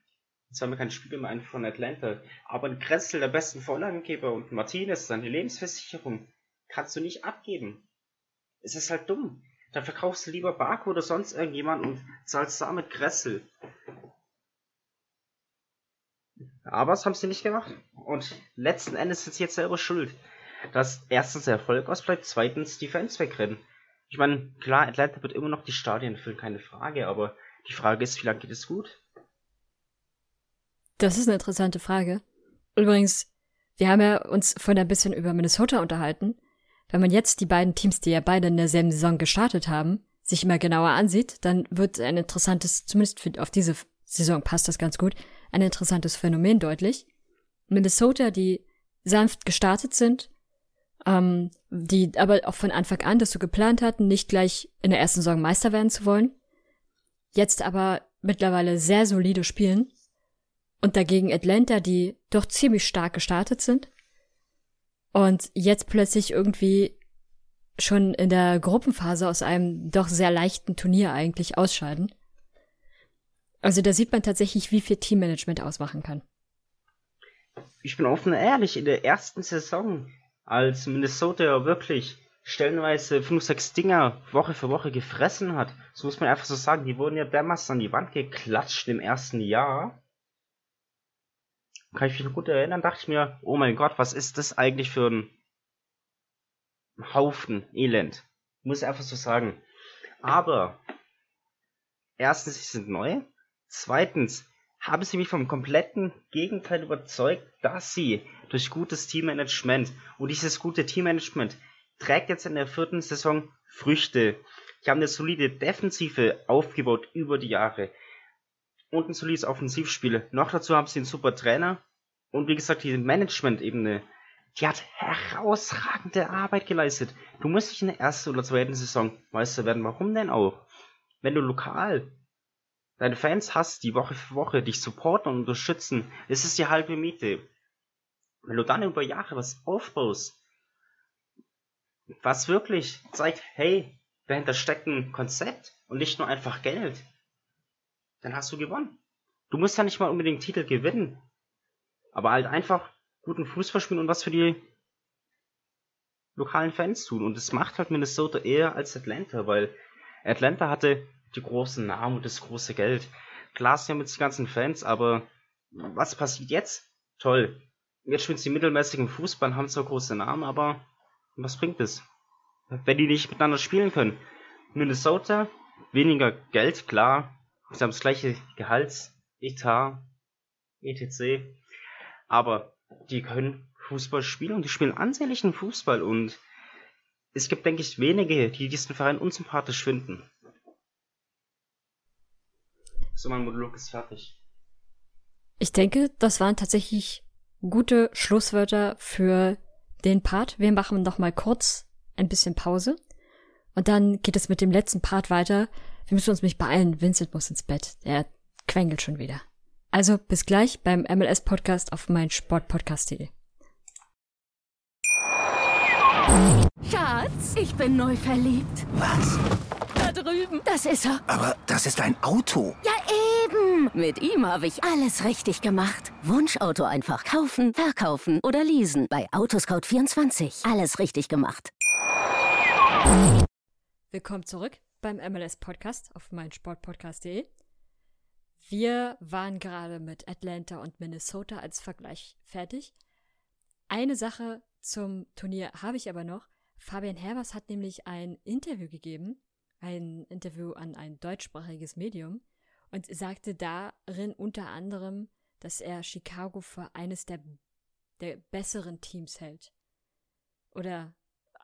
Jetzt haben wir keinen Spieler mehr von Atlanta. Aber ein Kretzel, der besten Vorlagengeber und Martinez, seine Lebensversicherung, kannst du nicht abgeben. Es ist halt dumm. Dann verkaufst du lieber Barco oder sonst irgendjemand und zahlst damit Kressel. Aber das haben sie nicht gemacht. Und letzten Endes sind sie jetzt selber schuld. Dass erstens der Erfolg ausbleibt, zweitens die Fans wegrennen. Ich meine, klar, Atlanta wird immer noch die Stadien füllen, keine Frage, aber die Frage ist, wie lange geht es gut? Das ist eine interessante Frage. Übrigens, wir haben ja uns vorhin ein bisschen über Minnesota unterhalten. Wenn man jetzt die beiden Teams, die ja beide in derselben Saison gestartet haben, sich immer genauer ansieht, dann wird ein interessantes, zumindest für, auf diese Saison passt das ganz gut, ein interessantes Phänomen deutlich. Minnesota, die sanft gestartet sind, ähm, die aber auch von Anfang an das so geplant hatten, nicht gleich in der ersten Saison Meister werden zu wollen, jetzt aber mittlerweile sehr solide spielen und dagegen Atlanta, die doch ziemlich stark gestartet sind und jetzt plötzlich irgendwie schon in der Gruppenphase aus einem doch sehr leichten Turnier eigentlich ausscheiden. Also da sieht man tatsächlich, wie viel Teammanagement ausmachen kann. Ich bin offen ehrlich, in der ersten Saison, als Minnesota wirklich stellenweise 5, 6 Dinger Woche für Woche gefressen hat, so muss man einfach so sagen, die wurden ja dermaßen an die Wand geklatscht im ersten Jahr. Kann ich mich noch gut erinnern, dachte ich mir, oh mein Gott, was ist das eigentlich für ein Haufen Elend. Muss ich einfach so sagen. Aber, erstens, sie sind neu. Zweitens, haben sie mich vom kompletten Gegenteil überzeugt, dass sie durch gutes Teammanagement und dieses gute Teammanagement trägt jetzt in der vierten Saison Früchte. Die haben eine solide Defensive aufgebaut über die Jahre und ein solides Offensivspiel. Noch dazu haben sie einen super Trainer und wie gesagt, diese Management-Ebene, die hat herausragende Arbeit geleistet. Du musst nicht in der ersten oder zweiten Saison Meister werden. Warum denn auch? Wenn du lokal deine Fans hast, die Woche für Woche dich supporten und unterstützen, ist es die halbe Miete. Wenn du dann über Jahre was aufbaust, was wirklich zeigt, hey, dahinter steckt ein Konzept und nicht nur einfach Geld, dann hast du gewonnen. Du musst ja nicht mal unbedingt Titel gewinnen, aber halt einfach guten Fußball spielen und was für die lokalen Fans tun. Und das macht halt Minnesota eher als Atlanta, weil Atlanta hatte die großen Namen und das große Geld. Klar, sie haben jetzt die ganzen Fans, aber was passiert jetzt? Toll. jetzt spielen sie mittelmäßigen Fußball, haben zwar große Namen, aber was bringt es? Wenn die nicht miteinander spielen können. Minnesota, weniger Geld, klar. Sie haben das gleiche Gehaltsetat, etc. Aber die können Fußball spielen und die spielen ansehnlichen Fußball und es gibt, denke ich, wenige, die diesen Verein unsympathisch finden. So, mein Monolog ist fertig. Ich denke, das waren tatsächlich gute Schlusswörter für den Part. Wir machen noch mal kurz ein bisschen Pause. Und dann geht es mit dem letzten Part weiter. Wir müssen uns nicht beeilen. Vincent muss ins Bett. Er quengelt schon wieder. Also bis gleich beim MLS Podcast auf mein Sportpodcast.de. Schatz, ich bin neu verliebt. Was? Drüben. Das ist er. Aber das ist ein Auto. Ja, eben. Mit ihm habe ich alles richtig gemacht. Wunschauto einfach kaufen, verkaufen oder leasen. Bei Autoscout24. Alles richtig gemacht. Willkommen zurück beim MLS Podcast auf mein Sportpodcast.de. Wir waren gerade mit Atlanta und Minnesota als Vergleich fertig. Eine Sache zum Turnier habe ich aber noch. Fabian Herbers hat nämlich ein Interview gegeben, ein Interview an ein deutschsprachiges Medium und sagte darin unter anderem, dass er Chicago für eines der, der besseren Teams hält. Oder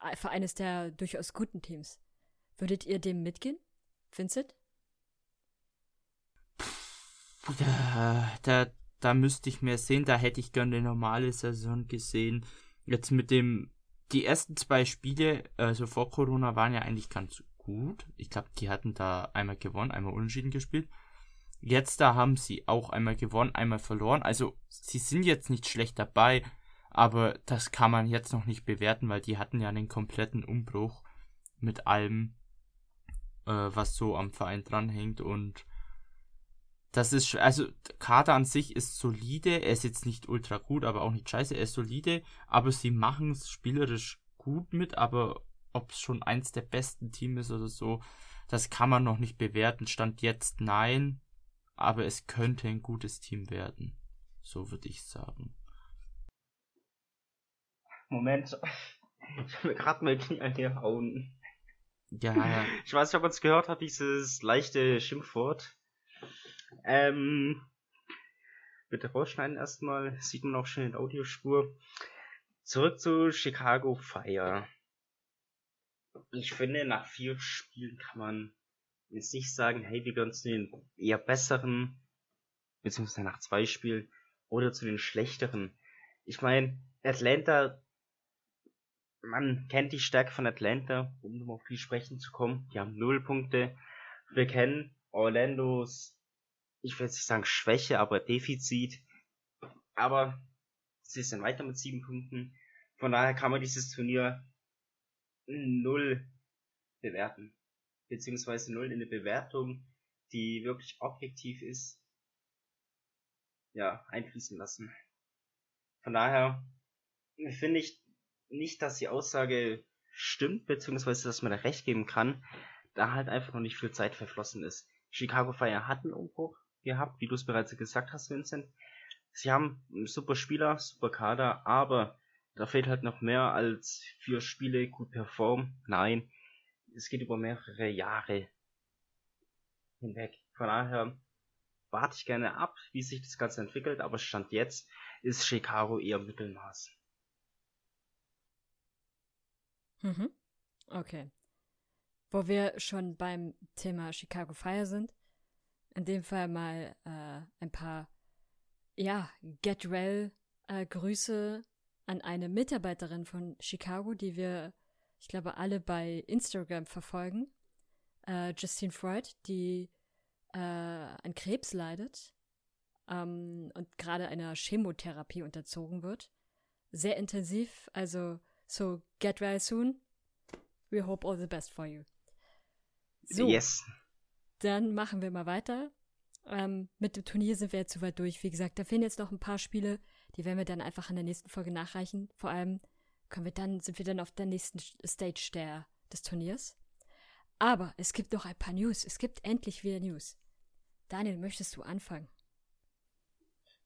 äh, für eines der durchaus guten Teams. Würdet ihr dem mitgehen, Vincent? Da, da, da müsste ich mehr sehen, da hätte ich gerne eine normale Saison gesehen. Jetzt mit dem, die ersten zwei Spiele, also vor Corona, waren ja eigentlich ganz gut. Ich glaube, die hatten da einmal gewonnen, einmal unentschieden gespielt. Jetzt da haben sie auch einmal gewonnen, einmal verloren. Also sie sind jetzt nicht schlecht dabei, aber das kann man jetzt noch nicht bewerten, weil die hatten ja einen kompletten Umbruch mit allem, äh, was so am Verein dranhängt und das ist, also, Kader an sich ist solide. Er ist jetzt nicht ultra gut, aber auch nicht scheiße. Er ist solide, aber sie machen es spielerisch gut mit, aber ob es schon eins der besten Teams ist oder so, das kann man noch nicht bewerten. Stand jetzt nein, aber es könnte ein gutes Team werden. So würde ich sagen. Moment. Ich habe mir gerade mal Knie angehauen. Ja, <laughs> ja. Ich weiß nicht, ob man es gehört hat, dieses leichte Schimpfwort. Ähm, bitte rausschneiden erstmal, sieht man auch schon in der Audiospur. Zurück zu Chicago Fire. Ich finde, nach vier Spielen kann man jetzt nicht sagen, hey, wir gehören zu den eher besseren, beziehungsweise nach zwei Spielen, oder zu den schlechteren. Ich meine, Atlanta, man kennt die Stärke von Atlanta, um auf die sprechen zu kommen. Die haben null Punkte. Wir kennen Orlandos ich will jetzt nicht sagen Schwäche, aber Defizit. Aber sie sind weiter mit sieben Punkten. Von daher kann man dieses Turnier null bewerten. Beziehungsweise null in eine Bewertung, die wirklich objektiv ist, ja, einfließen lassen. Von daher finde ich nicht, dass die Aussage stimmt, beziehungsweise dass man da recht geben kann, da halt einfach noch nicht viel Zeit verflossen ist. Chicago Fire hat einen Umbruch, gehabt, wie du es bereits gesagt hast, Vincent. Sie haben super Spieler, super Kader, aber da fehlt halt noch mehr als vier Spiele gut performen. Nein, es geht über mehrere Jahre hinweg. Von daher warte ich gerne ab, wie sich das Ganze entwickelt, aber Stand jetzt ist Chicago eher Mittelmaß. Mhm. Okay. Wo wir schon beim Thema Chicago Fire sind, in dem Fall mal äh, ein paar, ja, Get Well äh, Grüße an eine Mitarbeiterin von Chicago, die wir, ich glaube, alle bei Instagram verfolgen. Äh, Justine Freud, die äh, an Krebs leidet ähm, und gerade einer Chemotherapie unterzogen wird. Sehr intensiv, also so get well soon. We hope all the best for you. So. Yes. Dann machen wir mal weiter. Ähm, mit dem Turnier sind wir jetzt soweit durch. Wie gesagt, da fehlen jetzt noch ein paar Spiele, die werden wir dann einfach in der nächsten Folge nachreichen. Vor allem können wir dann, sind wir dann auf der nächsten Stage der, des Turniers. Aber es gibt noch ein paar News. Es gibt endlich wieder News. Daniel, möchtest du anfangen?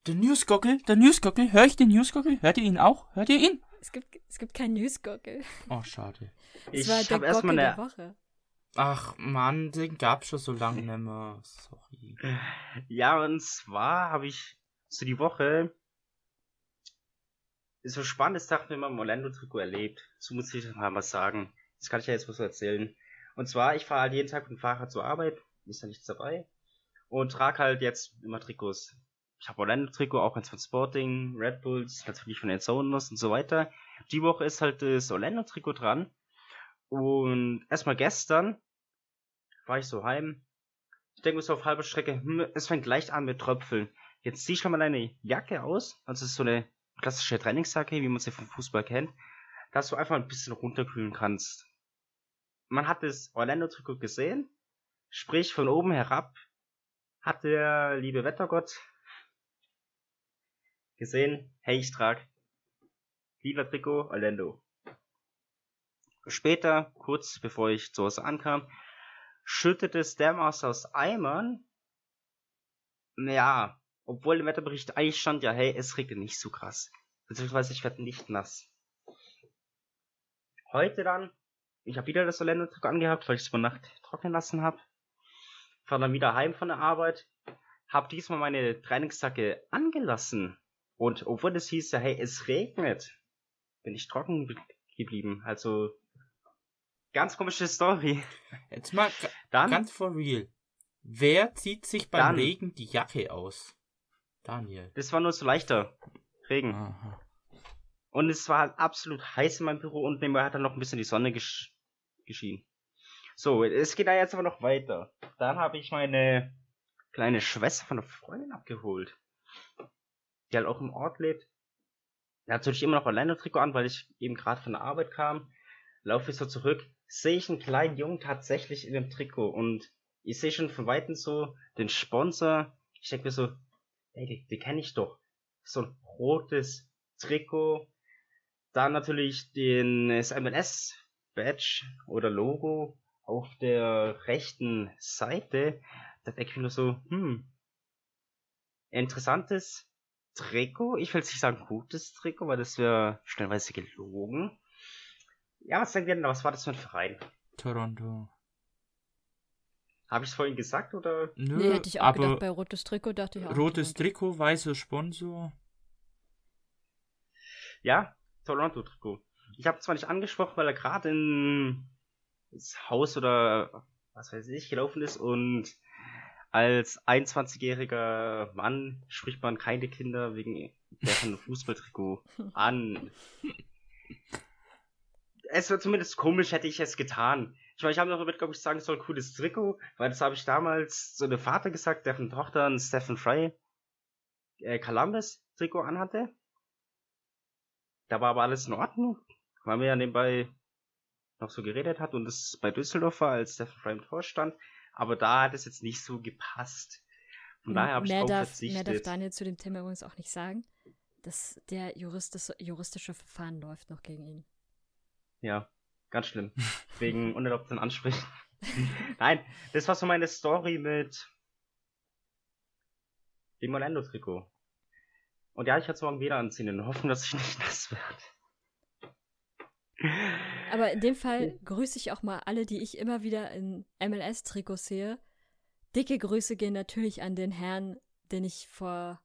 Der Newsgockel, der Newsgockel, hör ich den Newsgockel? Hört ihr ihn auch? Hört ihr ihn? Es gibt, es gibt keinen Newsgockel. Oh, schade. <laughs> Es Ich war hab der erst mal Gockel der eine- Woche. Ach Mann, den gab's schon so lange nicht mehr. Sorry. Ja, und zwar habe ich so die Woche so spannendes Tag mit meinem Orlando-Trikot erlebt. So muss ich mal was sagen. Das kann ich ja jetzt was erzählen. Und zwar, ich fahre halt jeden Tag mit dem Fahrrad zur Arbeit, ist da nichts dabei. Und trage halt jetzt immer Trikots. Ich habe Orlando-Trikot, auch eins von Sporting, Red Bulls, natürlich von den Zoners und so weiter. Die Woche ist halt das Orlando-Trikot dran. Und erstmal gestern war ich so heim, ich denke mir so auf halber Strecke, hm, es fängt leicht an mit Tröpfeln. Jetzt zieh schon mal deine Jacke aus. Also ist so eine klassische Trainingsjacke, wie man sie vom Fußball kennt, dass du einfach ein bisschen runterkühlen kannst. Man hat das Orlando-Trikot gesehen, sprich von oben herab hat der liebe Wettergott gesehen, hey, ich trag lila Trikot Orlando. Später, kurz bevor ich zu Hause ankam, schüttete es dermaßen aus Eimern. Naja, obwohl im Wetterbericht eigentlich stand, ja, hey, es regnet nicht so krass. Beziehungsweise ich werde nicht nass. Heute dann, ich habe wieder das Orlando-Trikot angehabt, weil ich es über Nacht trocknen lassen habe. Fahr dann wieder heim von der Arbeit. Hab diesmal meine Trainingsjacke angelassen. Und obwohl es hieß ja, hey, es regnet, bin ich trocken be- geblieben. Also, ganz komische Story. Jetzt mal Dann, ganz for real. Wer zieht sich beim Dann- Regen die Jacke aus? Daniel. das war nur so leichter Regen. Aha. Und es war halt absolut heiß in meinem Büro und nebenbei hat dann noch ein bisschen die Sonne gesch geschienen. So, es geht da jetzt aber noch weiter. Dann habe ich meine kleine Schwester von einer Freundin abgeholt. Die halt auch im Ort lebt. Da hatte ich immer noch Orlando-Trikot an, weil ich eben gerade von der Arbeit kam. Laufe ich so zurück, sehe ich einen kleinen Jungen tatsächlich in dem Trikot und ich sehe schon von Weitem so den Sponsor. Ich denke mir so, ey, die, die kenne ich doch. So ein rotes Trikot. Dann natürlich den das MLS-Badge oder Logo auf der rechten Seite. Da denke ich nur so, hm, interessantes Trikot. Ich will nicht sagen gutes Trikot, weil das wäre stellenweise gelogen. Ja, was denkt ihr denn, was war das für ein Verein? Toronto. Habe ich es vorhin gesagt oder? Nö, Nee, hätte ich auch aber gedacht, bei rotes Trikot dachte ich auch. rotes. Trikot, weißer Sponsor. Ja, Toronto-Trikot. Ich habe zwar nicht angesprochen, weil er gerade in das Haus oder was weiß ich gelaufen ist und als 21-jähriger Mann spricht man keine Kinder wegen deren <laughs> Fußballtrikot an. Es wird zumindest komisch, hätte ich es getan. Ich meine, ich habe noch damit, glaube ich, sagen soll, cooles Trikot, weil das habe ich damals so einem Vater gesagt, der von Tochter ein Stephen Fry äh, Columbus Trikot anhatte. Da war aber alles in Ordnung, weil mir ja nebenbei noch so geredet hat und es bei Düsseldorf war, als Stephen Fry im Tor stand. Aber da hat es jetzt nicht so gepasst. Von daher habe ich drauf darf, verzichtet. mehr darf Daniel zu dem Thema übrigens auch nicht sagen, dass der juristische, juristische Verfahren läuft noch gegen ihn. Ja, ganz schlimm. <laughs> Wegen unerlaubten Ansprechen. <laughs> Nein, das war so meine Story mit dem Orlando-Trikot. Und ja, ich werde es morgen wieder anziehen, in der Hoffnung, dass ich nicht <laughs> nass werde. Aber in dem Fall grüße ich auch mal alle, die ich immer wieder in MLS-Trikots sehe. Dicke Grüße gehen natürlich an den Herrn, den ich vor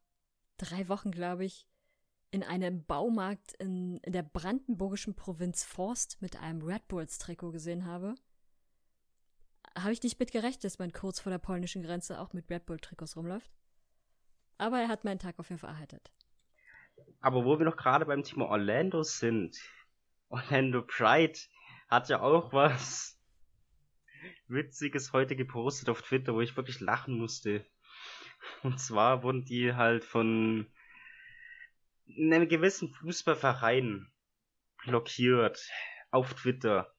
drei Wochen, glaube ich, in einem Baumarkt in, der brandenburgischen Provinz Forst mit einem Red Bulls-Trikot gesehen habe. Habe ich nicht mit gerechnet, dass man kurz vor der polnischen Grenze auch mit Red Bull-Trikots rumläuft. Aber er hat meinen Tag auf jeden Fall erheitert. Aber wo wir noch gerade beim Thema Orlando sind, Orlando Pride hat ja auch was Witziges heute gepostet auf Twitter, wo ich wirklich lachen musste. Und zwar wurden die halt von einem gewissen Fußballverein blockiert auf Twitter.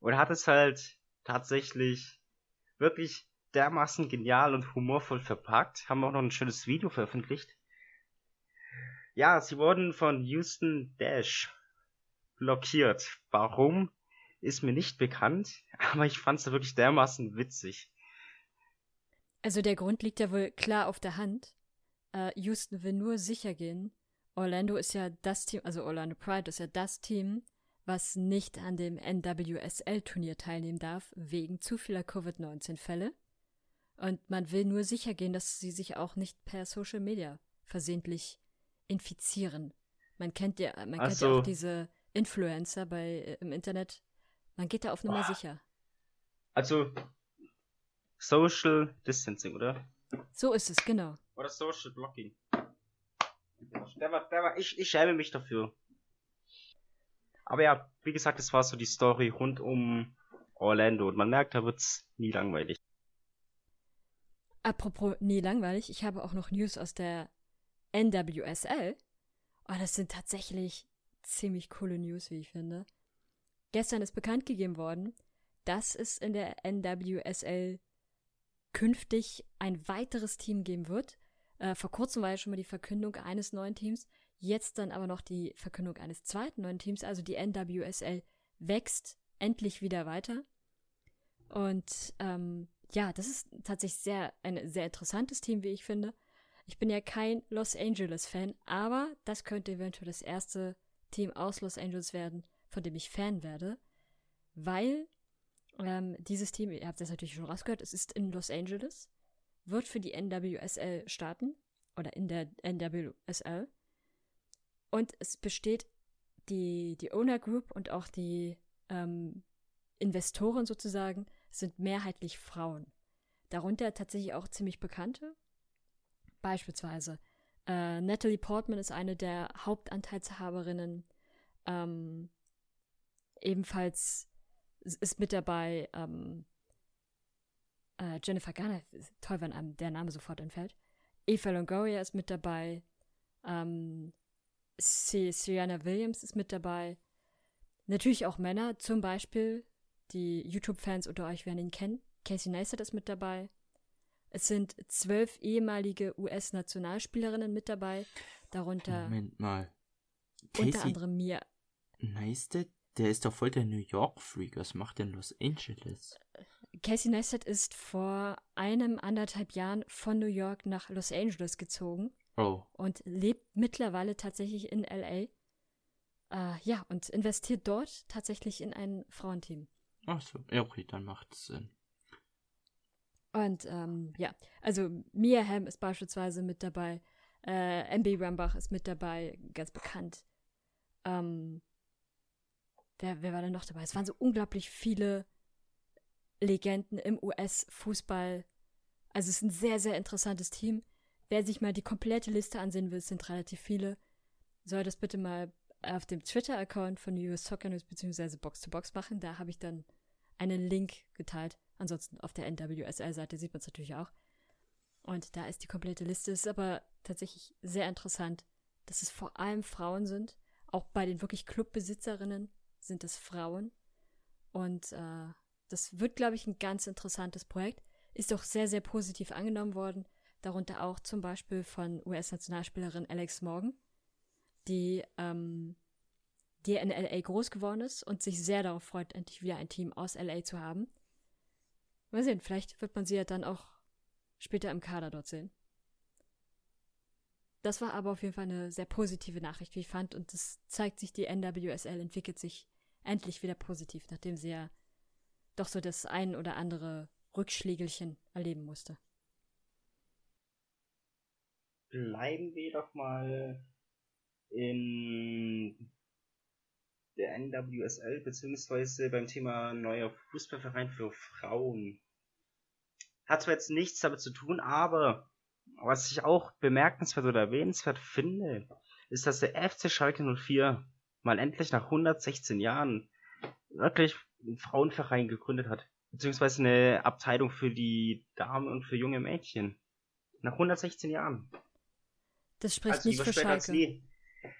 Und hat es halt tatsächlich wirklich dermaßen genial und humorvoll verpackt. Haben auch noch ein schönes Video veröffentlicht. Ja, sie wurden von Houston Dash blockiert. Warum? Ist mir nicht bekannt, <laughs> aber ich fand es wirklich dermaßen witzig. Also der Grund liegt ja wohl klar auf der Hand. äh, Houston will nur sicher gehen. Orlando ist ja das Team, also Orlando Pride ist ja das Team, was nicht an dem NWSL-Turnier teilnehmen darf, wegen zu vieler Covid-19-Fälle. Und man will nur sicher gehen, dass sie sich auch nicht per Social Media versehentlich infizieren. Man kennt ja, man kennt ja auch diese Influencer bei äh, im Internet. Man geht da auf Nummer Boah. sicher. Also Social Distancing, oder? So ist es, genau. Oder Social Blocking. Der war, der war, ich, ich schäme mich dafür. Aber ja, wie gesagt, das war so die Story rund um Orlando und man merkt, da wird's nie langweilig. Apropos nie langweilig, ich habe auch noch News aus der NWSL. Oh, das sind tatsächlich ziemlich coole News, wie ich finde. Gestern ist bekannt gegeben worden, dass es in der NWSL künftig ein weiteres Team geben wird. Äh, vor kurzem war ja schon mal die Verkündung eines neuen Teams, jetzt dann aber noch die Verkündung eines zweiten neuen Teams. Also die NWSL wächst endlich wieder weiter. Und ähm, ja, das ist tatsächlich sehr ein sehr interessantes Team, wie ich finde. Ich bin ja kein Los Angeles-Fan, aber das könnte eventuell das erste Team aus Los Angeles werden, von dem ich Fan werde, weil ähm, dieses Team, ihr habt das natürlich schon rausgehört, es ist in Los Angeles, wird für die NWSL starten oder in der NWSL und es besteht die, die Owner Group und auch die ähm, Investoren sozusagen sind mehrheitlich Frauen. Darunter tatsächlich auch ziemlich bekannte. Beispielsweise äh, Natalie Portman ist eine der Hauptanteilshaberinnen. Ähm, ebenfalls ist mit dabei ähm, äh, Jennifer Garner, toll, wenn einem der Name sofort entfällt. Eva Longoria ist mit dabei. Ähm, Sienna Williams ist mit dabei. Natürlich auch Männer, zum Beispiel die YouTube-Fans unter euch werden ihn kennen. Casey Neistat ist mit dabei. Es sind zwölf ehemalige US-Nationalspielerinnen mit dabei, darunter. Moment mal. Casey unter anderem mir. Neistat, der ist doch voll der New York-Freak. Was macht denn Los Angeles? Casey Neistat ist vor einem anderthalb Jahren von New York nach Los Angeles gezogen. Oh. Und lebt mittlerweile tatsächlich in LA. Äh, ja, und investiert dort tatsächlich in ein Frauenteam. Ach so, ja, okay, dann macht es Sinn. Und ähm, ja, also Mia Hamm ist beispielsweise mit dabei, äh, MB Rambach ist mit dabei, ganz bekannt. Ähm, wer, wer war denn noch dabei? Es waren so unglaublich viele Legenden im US-Fußball. Also es ist ein sehr, sehr interessantes Team. Wer sich mal die komplette Liste ansehen will, es sind relativ viele, soll das bitte mal auf dem Twitter-Account von US Soccer News bzw. Box to Box machen. Da habe ich dann einen Link geteilt. Ansonsten auf der NWSL-Seite sieht man es natürlich auch. Und da ist die komplette Liste. Es ist aber tatsächlich sehr interessant, dass es vor allem Frauen sind. Auch bei den wirklich Clubbesitzerinnen sind es Frauen. Und äh, das wird, glaube ich, ein ganz interessantes Projekt. Ist auch sehr, sehr positiv angenommen worden. Darunter auch zum Beispiel von US-Nationalspielerin Alex Morgan, die ähm, die in LA groß geworden ist und sich sehr darauf freut, endlich wieder ein Team aus LA zu haben. Mal sehen, vielleicht wird man sie ja dann auch später im Kader dort sehen. Das war aber auf jeden Fall eine sehr positive Nachricht, wie ich fand, und es zeigt sich, die NWSL entwickelt sich endlich wieder positiv, nachdem sie ja doch so das ein oder andere Rückschlägelchen erleben musste. Bleiben wir doch mal in der NWSL beziehungsweise beim Thema neuer Fußballverein für Frauen. Hat zwar jetzt nichts damit zu tun, aber was ich auch bemerkenswert oder erwähnenswert finde, ist, dass der FC Schalke 04 mal endlich nach 116 Jahren wirklich einen Frauenverein gegründet hat. Beziehungsweise eine Abteilung für die Damen und für junge Mädchen. Nach 116 Jahren. Das spricht also nicht für Schalke.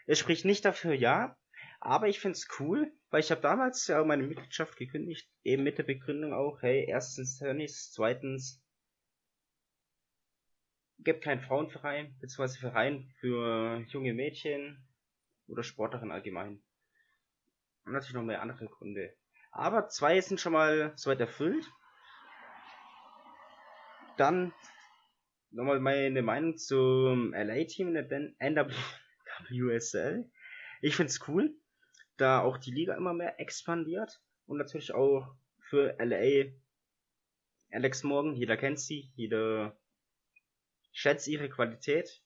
Es spricht nicht dafür, ja, aber ich find's cool, weil ich habe damals ja meine Mitgliedschaft gekündigt, eben mit der Begründung auch, hey, erstens Tennis, zweitens gibt keinen Frauenverein, beziehungsweise Verein für junge Mädchen oder Sportlerinnen allgemein. Und natürlich noch mehr andere Gründe. Aber zwei sind schon mal soweit erfüllt. Dann nochmal meine Meinung zum LA-Team in der NWSL. Ich find's cool, da auch die Liga immer mehr expandiert und natürlich auch für LA Alex Morgan, jeder kennt sie, jeder schätzt ihre Qualität.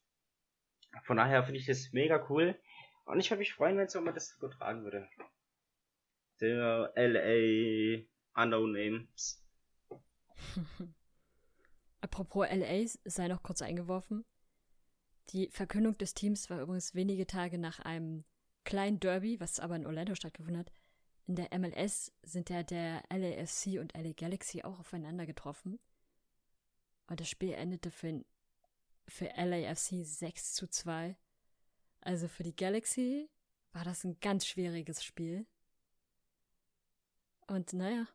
Von daher finde ich das mega cool. Und ich würde mich freuen, wenn es auch mal das übertragen würde. Der LA Unknown Names. <laughs> Apropos LA, sei noch kurz eingeworfen. Die Verkündung des Teams war übrigens wenige Tage nach einem kleinen Derby, was aber in Orlando stattgefunden hat. In der MLS sind ja der LAFC und LA Galaxy auch aufeinander getroffen. Und das Spiel endete für, für LAFC 6 zu 2. Also für die Galaxy war das ein ganz schwieriges Spiel. Und naja,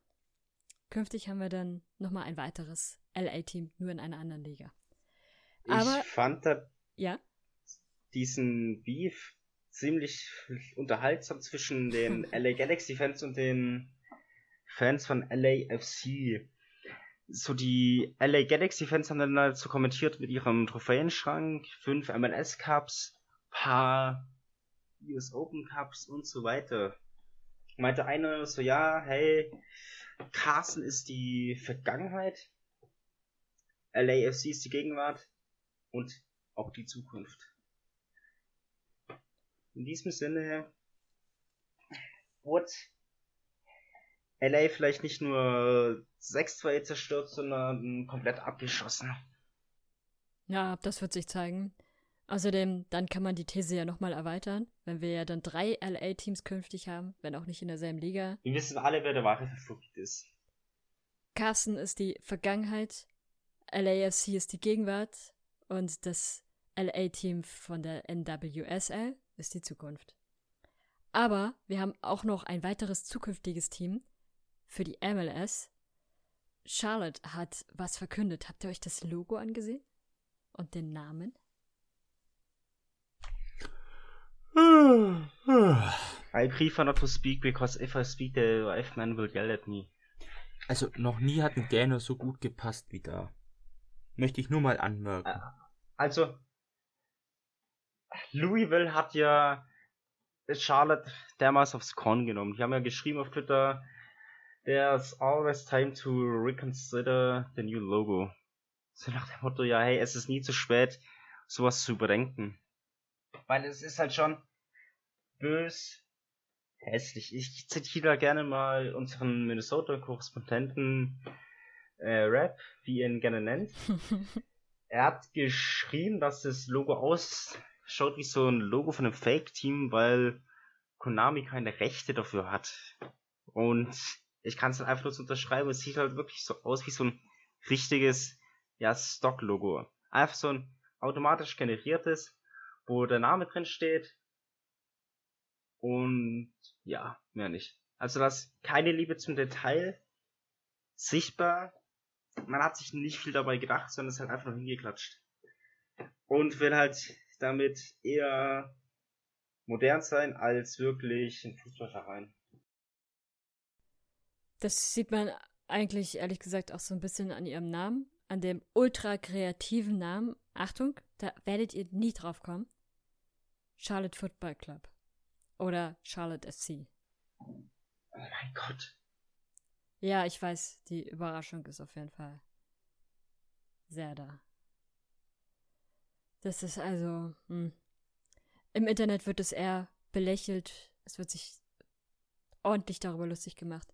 künftig haben wir dann nochmal ein weiteres LA-Team, nur in einer anderen Liga. Aber, ich fand da ja? diesen Beef ziemlich unterhaltsam zwischen den <laughs> LA Galaxy Fans und den Fans von LAFC. So die LA Galaxy Fans haben dann dazu kommentiert mit ihrem Trophäenschrank, fünf MLS Cups, paar US Open Cups und so weiter. Meinte einer so, ja, hey, Carson ist die Vergangenheit, LAFC ist die Gegenwart und auch die Zukunft. In diesem Sinne wurde LA vielleicht nicht nur 6-2 zerstört, sondern komplett abgeschossen. Ja, das wird sich zeigen. Außerdem, dann kann man die These ja nochmal erweitern, wenn wir ja dann drei LA-Teams künftig haben, wenn auch nicht in derselben Liga. Wir wissen alle, wer der wahre Favorit ist. Carson ist die Vergangenheit, LAFC ist die Gegenwart und das LA-Team von der NWSL ist die Zukunft. Aber wir haben auch noch ein weiteres zukünftiges Team für die MLS. Charlotte hat was verkündet. Habt ihr euch das Logo angesehen? Und den Namen? I prefer not to speak because if I speak the wife man will yell at me. Also noch nie hat ein Gähner so gut gepasst wie da. Möchte ich nur mal anmerken. Äh, also, Louisville hat ja Charlotte damals aufs Korn genommen. Die haben ja geschrieben auf Twitter, there's always time to reconsider the new logo. So nach dem Motto, ja, hey, es ist nie zu spät, sowas zu überdenken. Weil es ist halt schon bös, hässlich. Ich zitiere gerne mal unseren Minnesota-Korrespondenten äh, Rap, wie er ihn gerne nennt. <laughs> er hat geschrieben, dass das Logo ausschaut wie so ein Logo von einem Fake-Team, weil Konami keine Rechte dafür hat. Und ich kann es dann einfach nur so unterschreiben, es sieht halt wirklich so aus wie so ein richtiges, ja, Stock-Logo. Einfach so ein automatisch generiertes, wo der Name drin steht. Und ja, mehr nicht. Also das keine Liebe zum Detail sichtbar. Man hat sich nicht viel dabei gedacht, sondern es halt einfach nur hingeklatscht. Und will halt damit eher modern sein als wirklich ein Fußballverein. Das sieht man eigentlich ehrlich gesagt auch so ein bisschen an ihrem Namen, an dem ultra kreativen Namen. Achtung, da werdet ihr nie drauf kommen. Charlotte Football Club. Oder Charlotte FC. Oh mein Gott. Ja, ich weiß, die Überraschung ist auf jeden Fall sehr da. Das ist also. Hm. Im Internet wird es eher belächelt. Es wird sich ordentlich darüber lustig gemacht.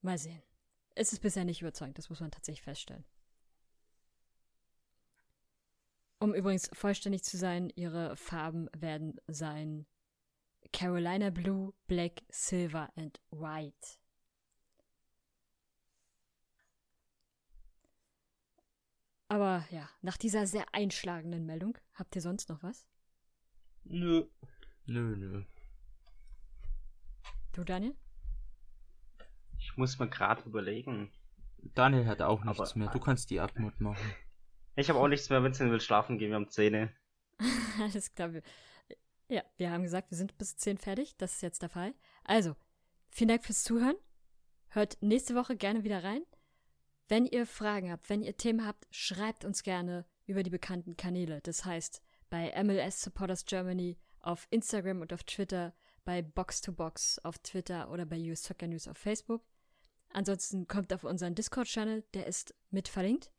Mal sehen. Es ist bisher nicht überzeugend, das muss man tatsächlich feststellen. Um übrigens vollständig zu sein, ihre Farben werden sein Carolina Blue, Black, Silver and White. Aber ja, nach dieser sehr einschlagenden Meldung, habt ihr sonst noch was? Nö. Nö, nö. Du, Daniel? Ich muss mir gerade überlegen. Daniel hat auch nichts Aber, mehr. Du kannst die Abmut machen. Ich habe auch nichts mehr. Vincent will schlafen gehen. Wir haben Zähne. <laughs> Alles klar. Ja, wir haben gesagt, wir sind bis 10 fertig. Das ist jetzt der Fall. Also, vielen Dank fürs Zuhören. Hört nächste Woche gerne wieder rein. Wenn ihr Fragen habt, wenn ihr Themen habt, schreibt uns gerne über die bekannten Kanäle. Das heißt, bei MLS Supporters Germany auf Instagram und auf Twitter, bei Box 2 Box auf Twitter oder bei US Soccer News auf Facebook. Ansonsten kommt auf unseren Discord-Channel, der ist mit verlinkt.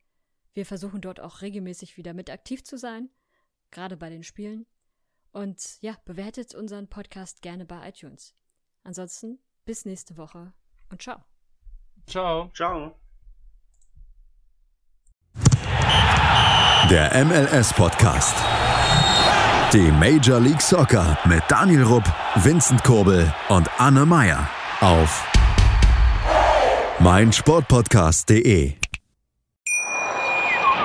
Wir versuchen dort auch regelmäßig wieder mit aktiv zu sein, gerade bei den Spielen. Und ja, bewertet unseren Podcast gerne bei iTunes. Ansonsten bis nächste Woche und ciao. Ciao. Ciao. Der MLS-Podcast. Die Major League Soccer mit Daniel Rupp, Vincent Kurbel und Anne Meyer auf meinsportpodcast.de.